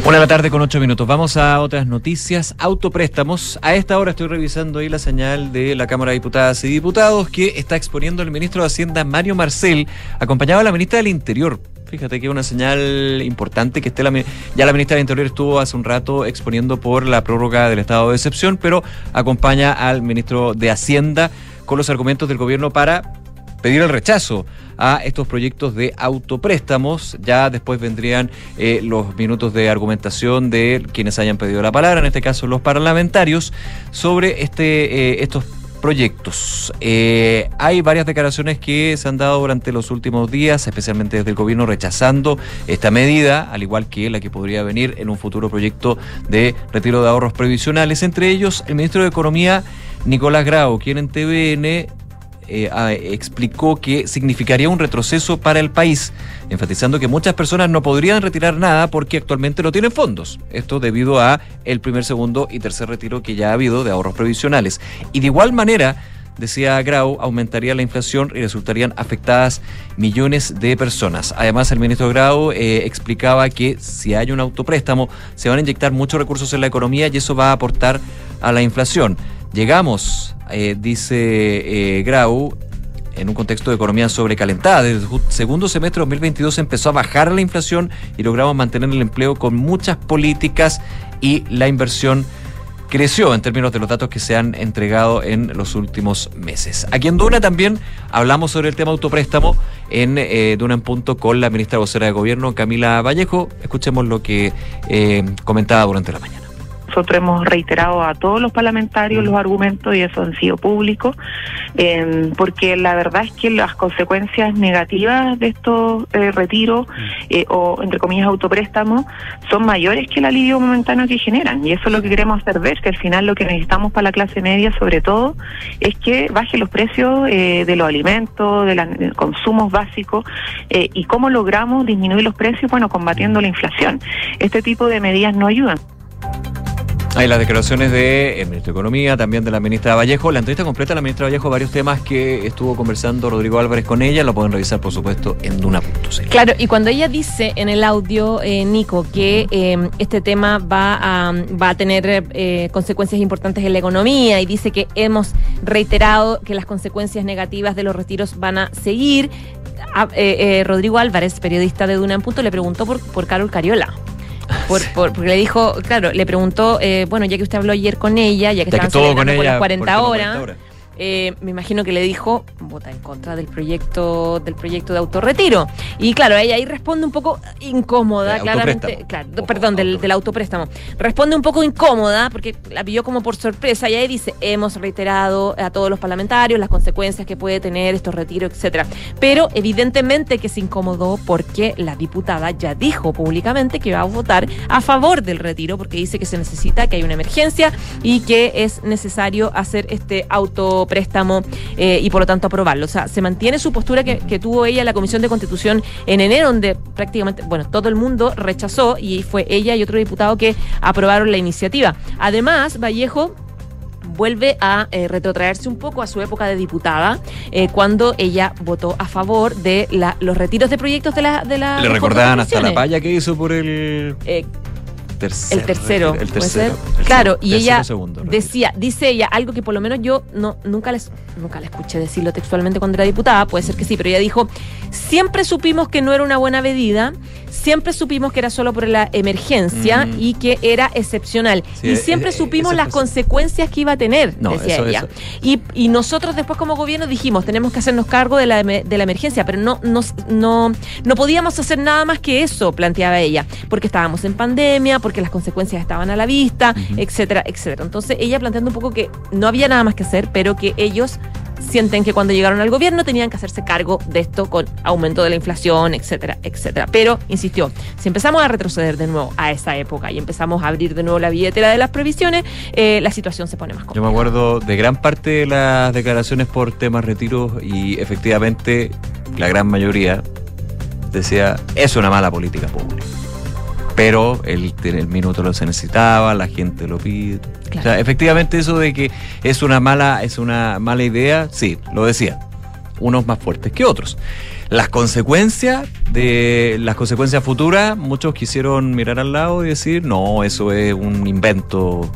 Una de la tarde con ocho minutos. Vamos a otras noticias. Autopréstamos. A esta hora estoy revisando ahí la señal de la Cámara de Diputadas y Diputados que está exponiendo el ministro de Hacienda, Mario Marcel, acompañado de la ministra del Interior. Fíjate que una señal importante que esté la, ya la ministra del Interior estuvo hace un rato exponiendo por la prórroga del estado de excepción, pero acompaña al ministro de Hacienda con los argumentos del gobierno para pedir el rechazo a estos proyectos de autopréstamos. Ya después vendrían eh, los minutos de argumentación de quienes hayan pedido la palabra, en este caso los parlamentarios, sobre este, eh, estos proyectos. Eh, hay varias declaraciones que se han dado durante los últimos días, especialmente desde el gobierno, rechazando esta medida, al igual que la que podría venir en un futuro proyecto de retiro de ahorros previsionales. Entre ellos, el ministro de Economía, Nicolás Grau, quien en TVN eh, explicó que significaría un retroceso para el país, enfatizando que muchas personas no podrían retirar nada porque actualmente no tienen fondos. Esto debido a el primer, segundo y tercer retiro que ya ha habido de ahorros previsionales. Y de igual manera, decía Grau, aumentaría la inflación y resultarían afectadas millones de personas. Además, el ministro Grau eh, explicaba que si hay un autopréstamo, se van a inyectar muchos recursos en la economía y eso va a aportar a la inflación. Llegamos, eh, dice eh, Grau, en un contexto de economía sobrecalentada. Desde el segundo semestre de 2022 empezó a bajar la inflación y logramos mantener el empleo con muchas políticas y la inversión creció en términos de los datos que se han entregado en los últimos meses. Aquí en Duna también hablamos sobre el tema autopréstamo en eh, Duna en Punto con la ministra vocera de Gobierno, Camila Vallejo. Escuchemos lo que eh, comentaba durante la mañana. Nosotros hemos reiterado a todos los parlamentarios los argumentos y eso han sido públicos, eh, porque la verdad es que las consecuencias negativas de estos eh, retiros eh, o, entre comillas, autopréstamos son mayores que el alivio momentáneo que generan. Y eso es lo que queremos hacer ver, que al final lo que necesitamos para la clase media, sobre todo, es que baje los precios de los alimentos, de los consumos básicos y cómo logramos disminuir los precios, bueno, combatiendo la inflación. Este tipo de medidas no ayudan. Hay las declaraciones del ministro de Economía, también de la ministra Vallejo. La entrevista completa de la ministra Vallejo, varios temas que estuvo conversando Rodrigo Álvarez con ella, lo pueden revisar, por supuesto, en Duna.cl. Claro, y cuando ella dice en el audio, eh, Nico, que eh, este tema va a, va a tener eh, consecuencias importantes en la economía y dice que hemos reiterado que las consecuencias negativas de los retiros van a seguir, a, Rodrigo Álvarez, periodista de Duna le preguntó por, por Carol Cariola. Por, porque le dijo, claro, le preguntó, eh, bueno, ya que usted habló ayer con ella, ya que estaban celebrando por las 40 horas, eh, me imagino que le dijo, vota en contra del proyecto del proyecto de autorretiro. Y claro, ella ahí responde un poco incómoda, claramente. Claro, perdón, del, del, autopréstamo. Responde un poco incómoda porque la pilló como por sorpresa y ahí dice, hemos reiterado a todos los parlamentarios las consecuencias que puede tener estos retiros, etcétera. Pero evidentemente que se incomodó porque la diputada ya dijo públicamente que va a votar a favor del retiro porque dice que se necesita, que hay una emergencia y que es necesario hacer este auto préstamo eh, y por lo tanto aprobarlo. O sea, se mantiene su postura que, tuvo ella en la Comisión de Constitución en enero, donde prácticamente, bueno, todo el mundo rechazó y fue ella y otro diputado que aprobaron la iniciativa. Además, Vallejo vuelve a eh, retrotraerse un poco a su época de diputada, eh, cuando ella votó a favor de los retiros de proyectos de la... De la Le recordaban hasta la palla que hizo por el el tercero. El tercero. claro, y ella decía, dice ella, algo que por lo menos yo no, nunca, les, nunca la escuché decirlo textualmente cuando era diputada, puede ser que sí, pero ella dijo, siempre supimos que no era una buena medida, siempre supimos que era solo por la emergencia mm. y que era excepcional. y siempre supimos las consecuencias que iba a tener, decía ella. Y, y, nosotros después como gobierno dijimos, tenemos que hacernos cargo de la, de la emergencia, pero no, no, no, no podíamos hacer nada más que eso, planteaba ella, porque estábamos en pandemia, porque las consecuencias estaban a la vista, etcétera, etcétera. Entonces ella planteando un poco que no había nada más que hacer, pero que ellos sienten que cuando llegaron al gobierno tenían que hacerse cargo de esto con aumento de la inflación, etcétera, etcétera. Pero, insistió, si empezamos a retroceder de nuevo a esa época y empezamos a abrir de nuevo la billetera de las previsiones, eh, la situación se pone más compleja. Yo me acuerdo de gran parte de las declaraciones por temas retiros y efectivamente la gran mayoría decía, es una mala política pública. Pero el, el minuto lo se necesitaba, la gente lo pide. O sea, efectivamente eso de que es una mala, es una mala idea, sí, lo decía. Unos más fuertes que otros. Las consecuencias de las consecuencias futuras, muchos quisieron mirar al lado y decir, no, eso es un invento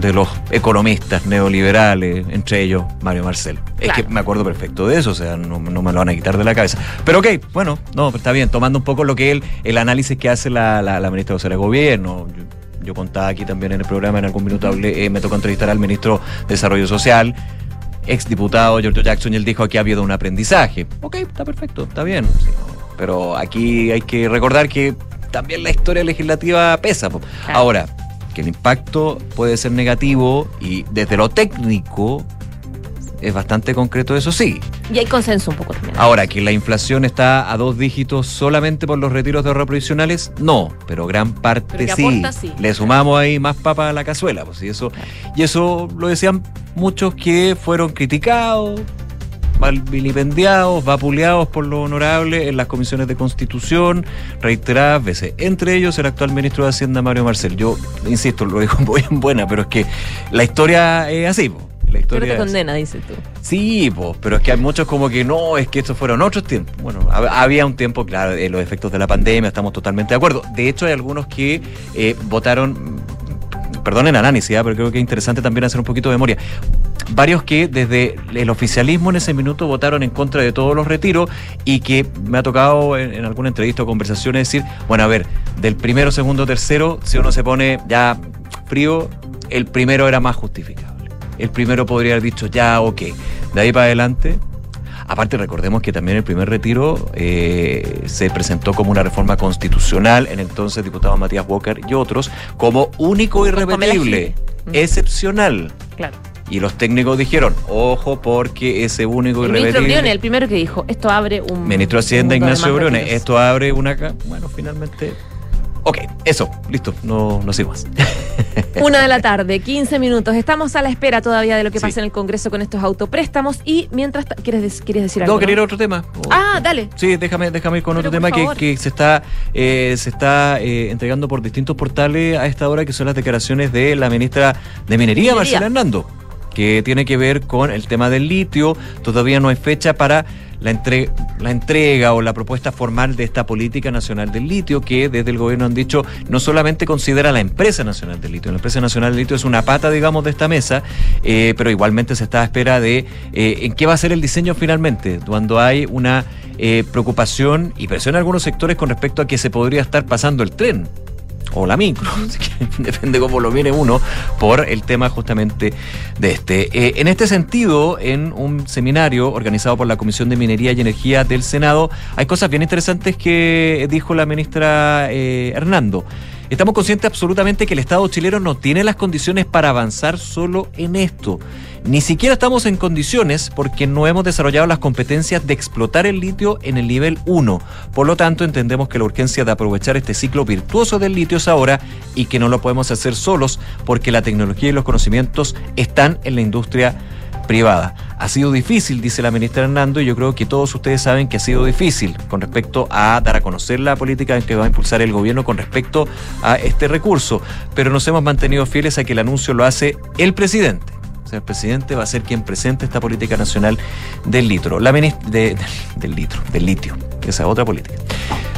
de los economistas neoliberales, entre ellos Mario Marcel. Es que me acuerdo perfecto de eso, o sea, no, no me lo van a quitar de la cabeza. Pero ok, bueno, no, está bien, tomando un poco lo que él, el análisis que hace la, la, la ministra de Gobierno. Yo, yo, contaba aquí también en el programa, en algún minuto hablé, eh, me tocó entrevistar al ministro de Desarrollo Social, exdiputado Giorgio Jackson, y él dijo que ha habido un aprendizaje. Ok, está perfecto, está bien. Sí, pero aquí hay que recordar que también la historia legislativa pesa. Ahora, que el impacto puede ser negativo y desde lo técnico es bastante concreto, eso sí. Y hay consenso un poco también. Ahora, que la inflación está a dos dígitos solamente por los retiros de ahorro provisionales, no, pero gran parte pero sí. Aporta, sí. Le sumamos ahí más papa a la cazuela, pues, y eso, y eso lo decían muchos que fueron criticados, mal vilipendiados, vapuleados por lo honorable en las comisiones de constitución, reiteradas veces. Entre ellos el actual ministro de Hacienda, Mario Marcel. Yo, insisto, lo digo (laughs) en buena, pero es que la historia es así, po. La historia pero te condena, dices tú. Sí, pues, pero es que hay muchos como que no, es que estos fueron otros tiempos. Bueno, había un tiempo, claro, de los efectos de la pandemia, estamos totalmente de acuerdo. De hecho, hay algunos que eh, votaron, perdonen análisis, ¿eh? pero creo que es interesante también hacer un poquito de memoria varios que desde el oficialismo en ese minuto votaron en contra de todos los retiros y que me ha tocado en, en, alguna entrevista o conversación decir, bueno, a ver, del primero, segundo, tercero, si uno se pone ya frío, el primero era más justificable. El primero podría haber dicho, ya, ok. De ahí para adelante, Aparte, recordemos que también el primer retiro eh, se presentó como una reforma constitucional en entonces diputado Matías Walker y otros como único irrepetible, excepcional. Claro. Y los técnicos dijeron, ojo, porque ese único el irrepetible. Ministro Briones, el primero que dijo, esto abre un. Ministro de Hacienda Ignacio Briones, esto abre una. Bueno, finalmente. Ok, eso, listo, no, no sigo más. (laughs) Una de la tarde, 15 minutos. Estamos a la espera todavía de lo que sí. pase en el Congreso con estos autopréstamos. Y mientras. ¿Quieres, ¿quieres decir algo? No, quería ir a otro tema. Ah, dale. Sí, déjame, déjame ir con Pero otro tema que, que, se está, eh, se está eh, entregando por distintos portales a esta hora, que son las declaraciones de la ministra de Minería, Minería. Marcela Hernando que tiene que ver con el tema del litio. Todavía no hay fecha para la, entre la, entrega o la propuesta formal de esta política nacional del litio, que desde el gobierno han dicho no solamente considera la empresa nacional del litio, la empresa nacional del litio es una pata, digamos, de esta mesa, eh, pero igualmente se está a espera de eh, en qué va a ser el diseño finalmente, cuando hay una eh, preocupación y presión en algunos sectores con respecto a que se podría estar pasando el tren o la micro, (laughs) depende cómo lo viene uno, por el tema justamente de este. Eh, en este sentido, en un seminario organizado por la Comisión de Minería y Energía del Senado, hay cosas bien interesantes que dijo la ministra eh, Hernando. Estamos conscientes absolutamente que el Estado chileno no tiene las condiciones para avanzar solo en esto. Ni siquiera estamos en condiciones porque no hemos desarrollado las competencias de explotar el litio en el nivel 1. Por lo tanto, entendemos que la urgencia de aprovechar este ciclo virtuoso del litio es ahora y que no lo podemos hacer solos porque la tecnología y los conocimientos están en la industria privada. Ha sido difícil, dice la ministra Hernando, y yo creo que todos ustedes saben que ha sido difícil con respecto a dar a conocer la política que va a impulsar el gobierno con respecto a este recurso, pero nos hemos mantenido fieles a que el anuncio lo hace el presidente. O sea, el presidente va a ser quien presente esta política nacional del litro, la de, de, (laughs) del litro, del litio, esa es otra política.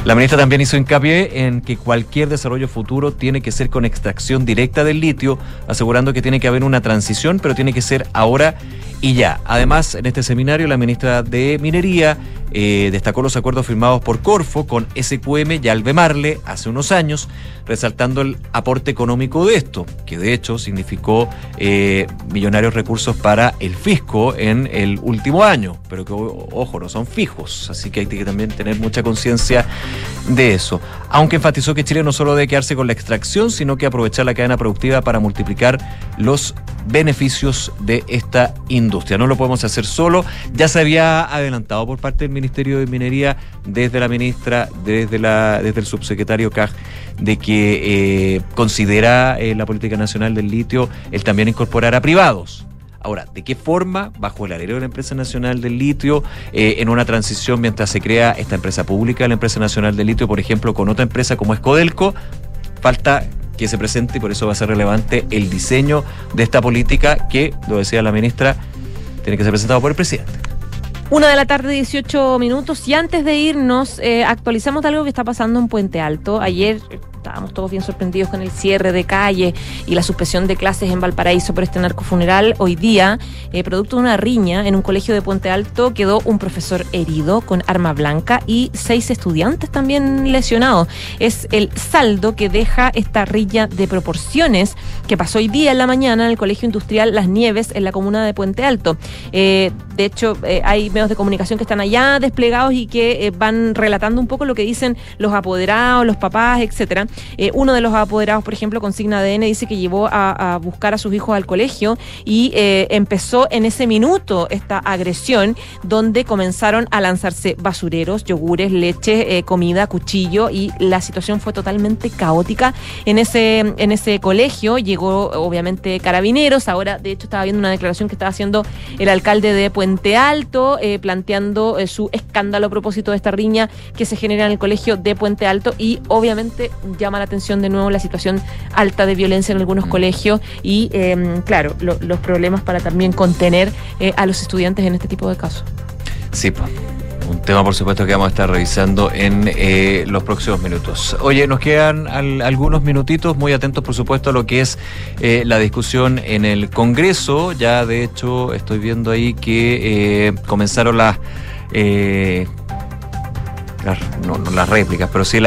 La ministra también hizo hincapié en que cualquier desarrollo futuro tiene que ser con extracción directa del litio, asegurando que tiene que haber una transición, pero tiene que ser ahora y ya. Además, en este seminario, la ministra de Minería eh, destacó los acuerdos firmados por Corfo con SQM y Albemarle hace unos años, resaltando el aporte económico de esto, que de hecho significó eh, millonarios recursos para el fisco en el último año, pero que, ojo, no son fijos, así que hay que también tener mucha conciencia de eso. Aunque enfatizó que Chile no solo debe quedarse con la extracción, sino que aprovechar la cadena productiva para multiplicar los beneficios de esta industria. No lo podemos hacer solo. Ya se había adelantado por parte del Ministerio de Minería, desde la ministra, desde, la, desde el subsecretario Caj, de que eh, considera eh, la política nacional del litio el también incorporar a privados Ahora, ¿de qué forma? Bajo el alero de la empresa nacional del litio, eh, en una transición mientras se crea esta empresa pública, la empresa nacional del litio, por ejemplo, con otra empresa como Escodelco, falta que se presente y por eso va a ser relevante el diseño de esta política que, lo decía la ministra, tiene que ser presentado por el presidente. Una de la tarde, 18 minutos. Y antes de irnos, eh, actualizamos algo que está pasando en Puente Alto. Ayer estábamos todos bien sorprendidos con el cierre de calle y la suspensión de clases en Valparaíso por este narcofuneral. Hoy día, eh, producto de una riña en un colegio de Puente Alto, quedó un profesor herido con arma blanca y seis estudiantes también lesionados. Es el saldo que deja esta riña de proporciones que pasó hoy día en la mañana en el Colegio Industrial Las Nieves en la comuna de Puente Alto. Eh, de hecho, eh, hay medios de comunicación que están allá desplegados y que van relatando un poco lo que dicen los apoderados, los papás, etcétera. Eh, uno de los apoderados, por ejemplo, con signa ADN, dice que llevó a, buscar a sus hijos al colegio y eh, empezó en ese minuto esta agresión donde comenzaron a lanzarse basureros, yogures, leche, eh, comida, cuchillo y la situación fue totalmente caótica en ese, en ese colegio. Llegó obviamente carabineros, ahora de hecho estaba viendo una declaración que estaba haciendo el alcalde de Puente Alto, planteando su escándalo a propósito de esta riña que se genera en el colegio de Puente Alto y obviamente llama la atención de nuevo la situación alta de violencia en algunos colegios y eh, claro, lo- los problemas para también contener eh, a los estudiantes en este tipo de casos. Sí, po. un tema por supuesto que vamos a estar revisando en eh, los próximos minutos. Oye, nos quedan al- algunos minutitos, muy atentos por supuesto a lo que es eh, la discusión en el Congreso. Ya de hecho estoy viendo ahí que eh, comenzaron las... las- no, las réplicas, pero sí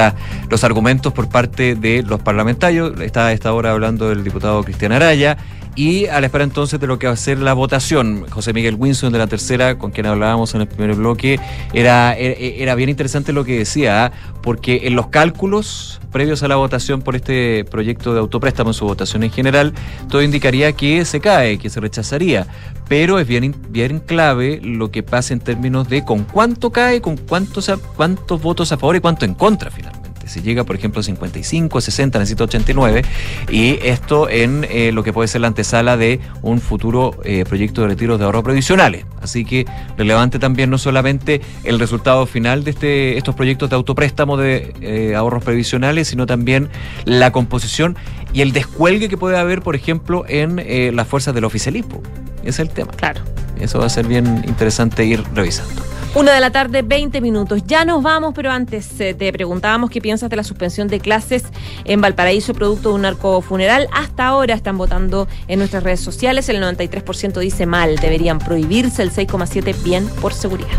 los argumentos por parte de los parlamentarios. Está a esta hora hablando el diputado Cristian Araya. Y a la espera entonces de lo que va a ser la votación, José Miguel Winson de la tercera, con quien hablábamos en el primer bloque, era, era, bien interesante lo que decía, ¿ah? porque en los cálculos previos a la votación por este proyecto de autopréstamo en su votación en general, todo indicaría que se cae, que se rechazaría. Pero es bien, bien clave lo que pasa en términos de con cuánto cae, con cuántos, cuántos votos a favor y cuánto en contra finalmente. Si llega, por ejemplo, a 55, 60, necesita 89, y esto en eh, lo que puede ser la antesala de un futuro eh, proyecto de retiros de ahorro previsionales. Así que relevante también no solamente el resultado final de este, estos proyectos de autopréstamo de eh, ahorros previsionales, sino también la composición y el descuelgue que puede haber, por ejemplo, en las fuerzas del oficialismo. Ese es el tema. Claro. Eso va a ser bien interesante ir revisando. Una de la tarde, 20 minutos. Ya nos vamos, pero antes eh, te preguntábamos qué piensas de la suspensión de clases en Valparaíso, producto de un narcofuneral. Hasta ahora están votando en nuestras redes sociales. El 93% dice mal, deberían prohibirse, el 6,7% bien por seguridad.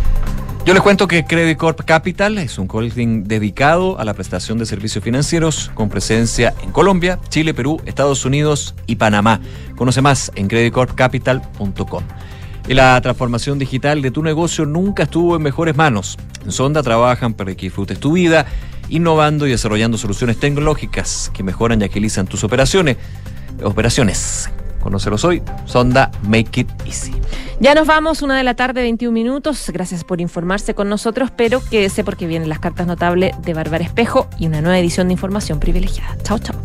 Yo les cuento que Credit Corp Capital es un holding dedicado a la prestación de servicios financieros con presencia en Colombia, Chile, Perú, Estados Unidos y Panamá. Conoce más en creditcorpcapital.com. La transformación digital de tu negocio nunca estuvo en mejores manos. En Sonda trabajan para que disfrutes tu vida, innovando y desarrollando soluciones tecnológicas que mejoran y agilizan tus operaciones. Operaciones. Hoy. Sonda Make It Easy. Ya nos vamos, una de la tarde, 21 minutos. Gracias por informarse con nosotros, pero quédese porque vienen las cartas notables de Bárbara Espejo y una nueva edición de Información Privilegiada. Chao, chao.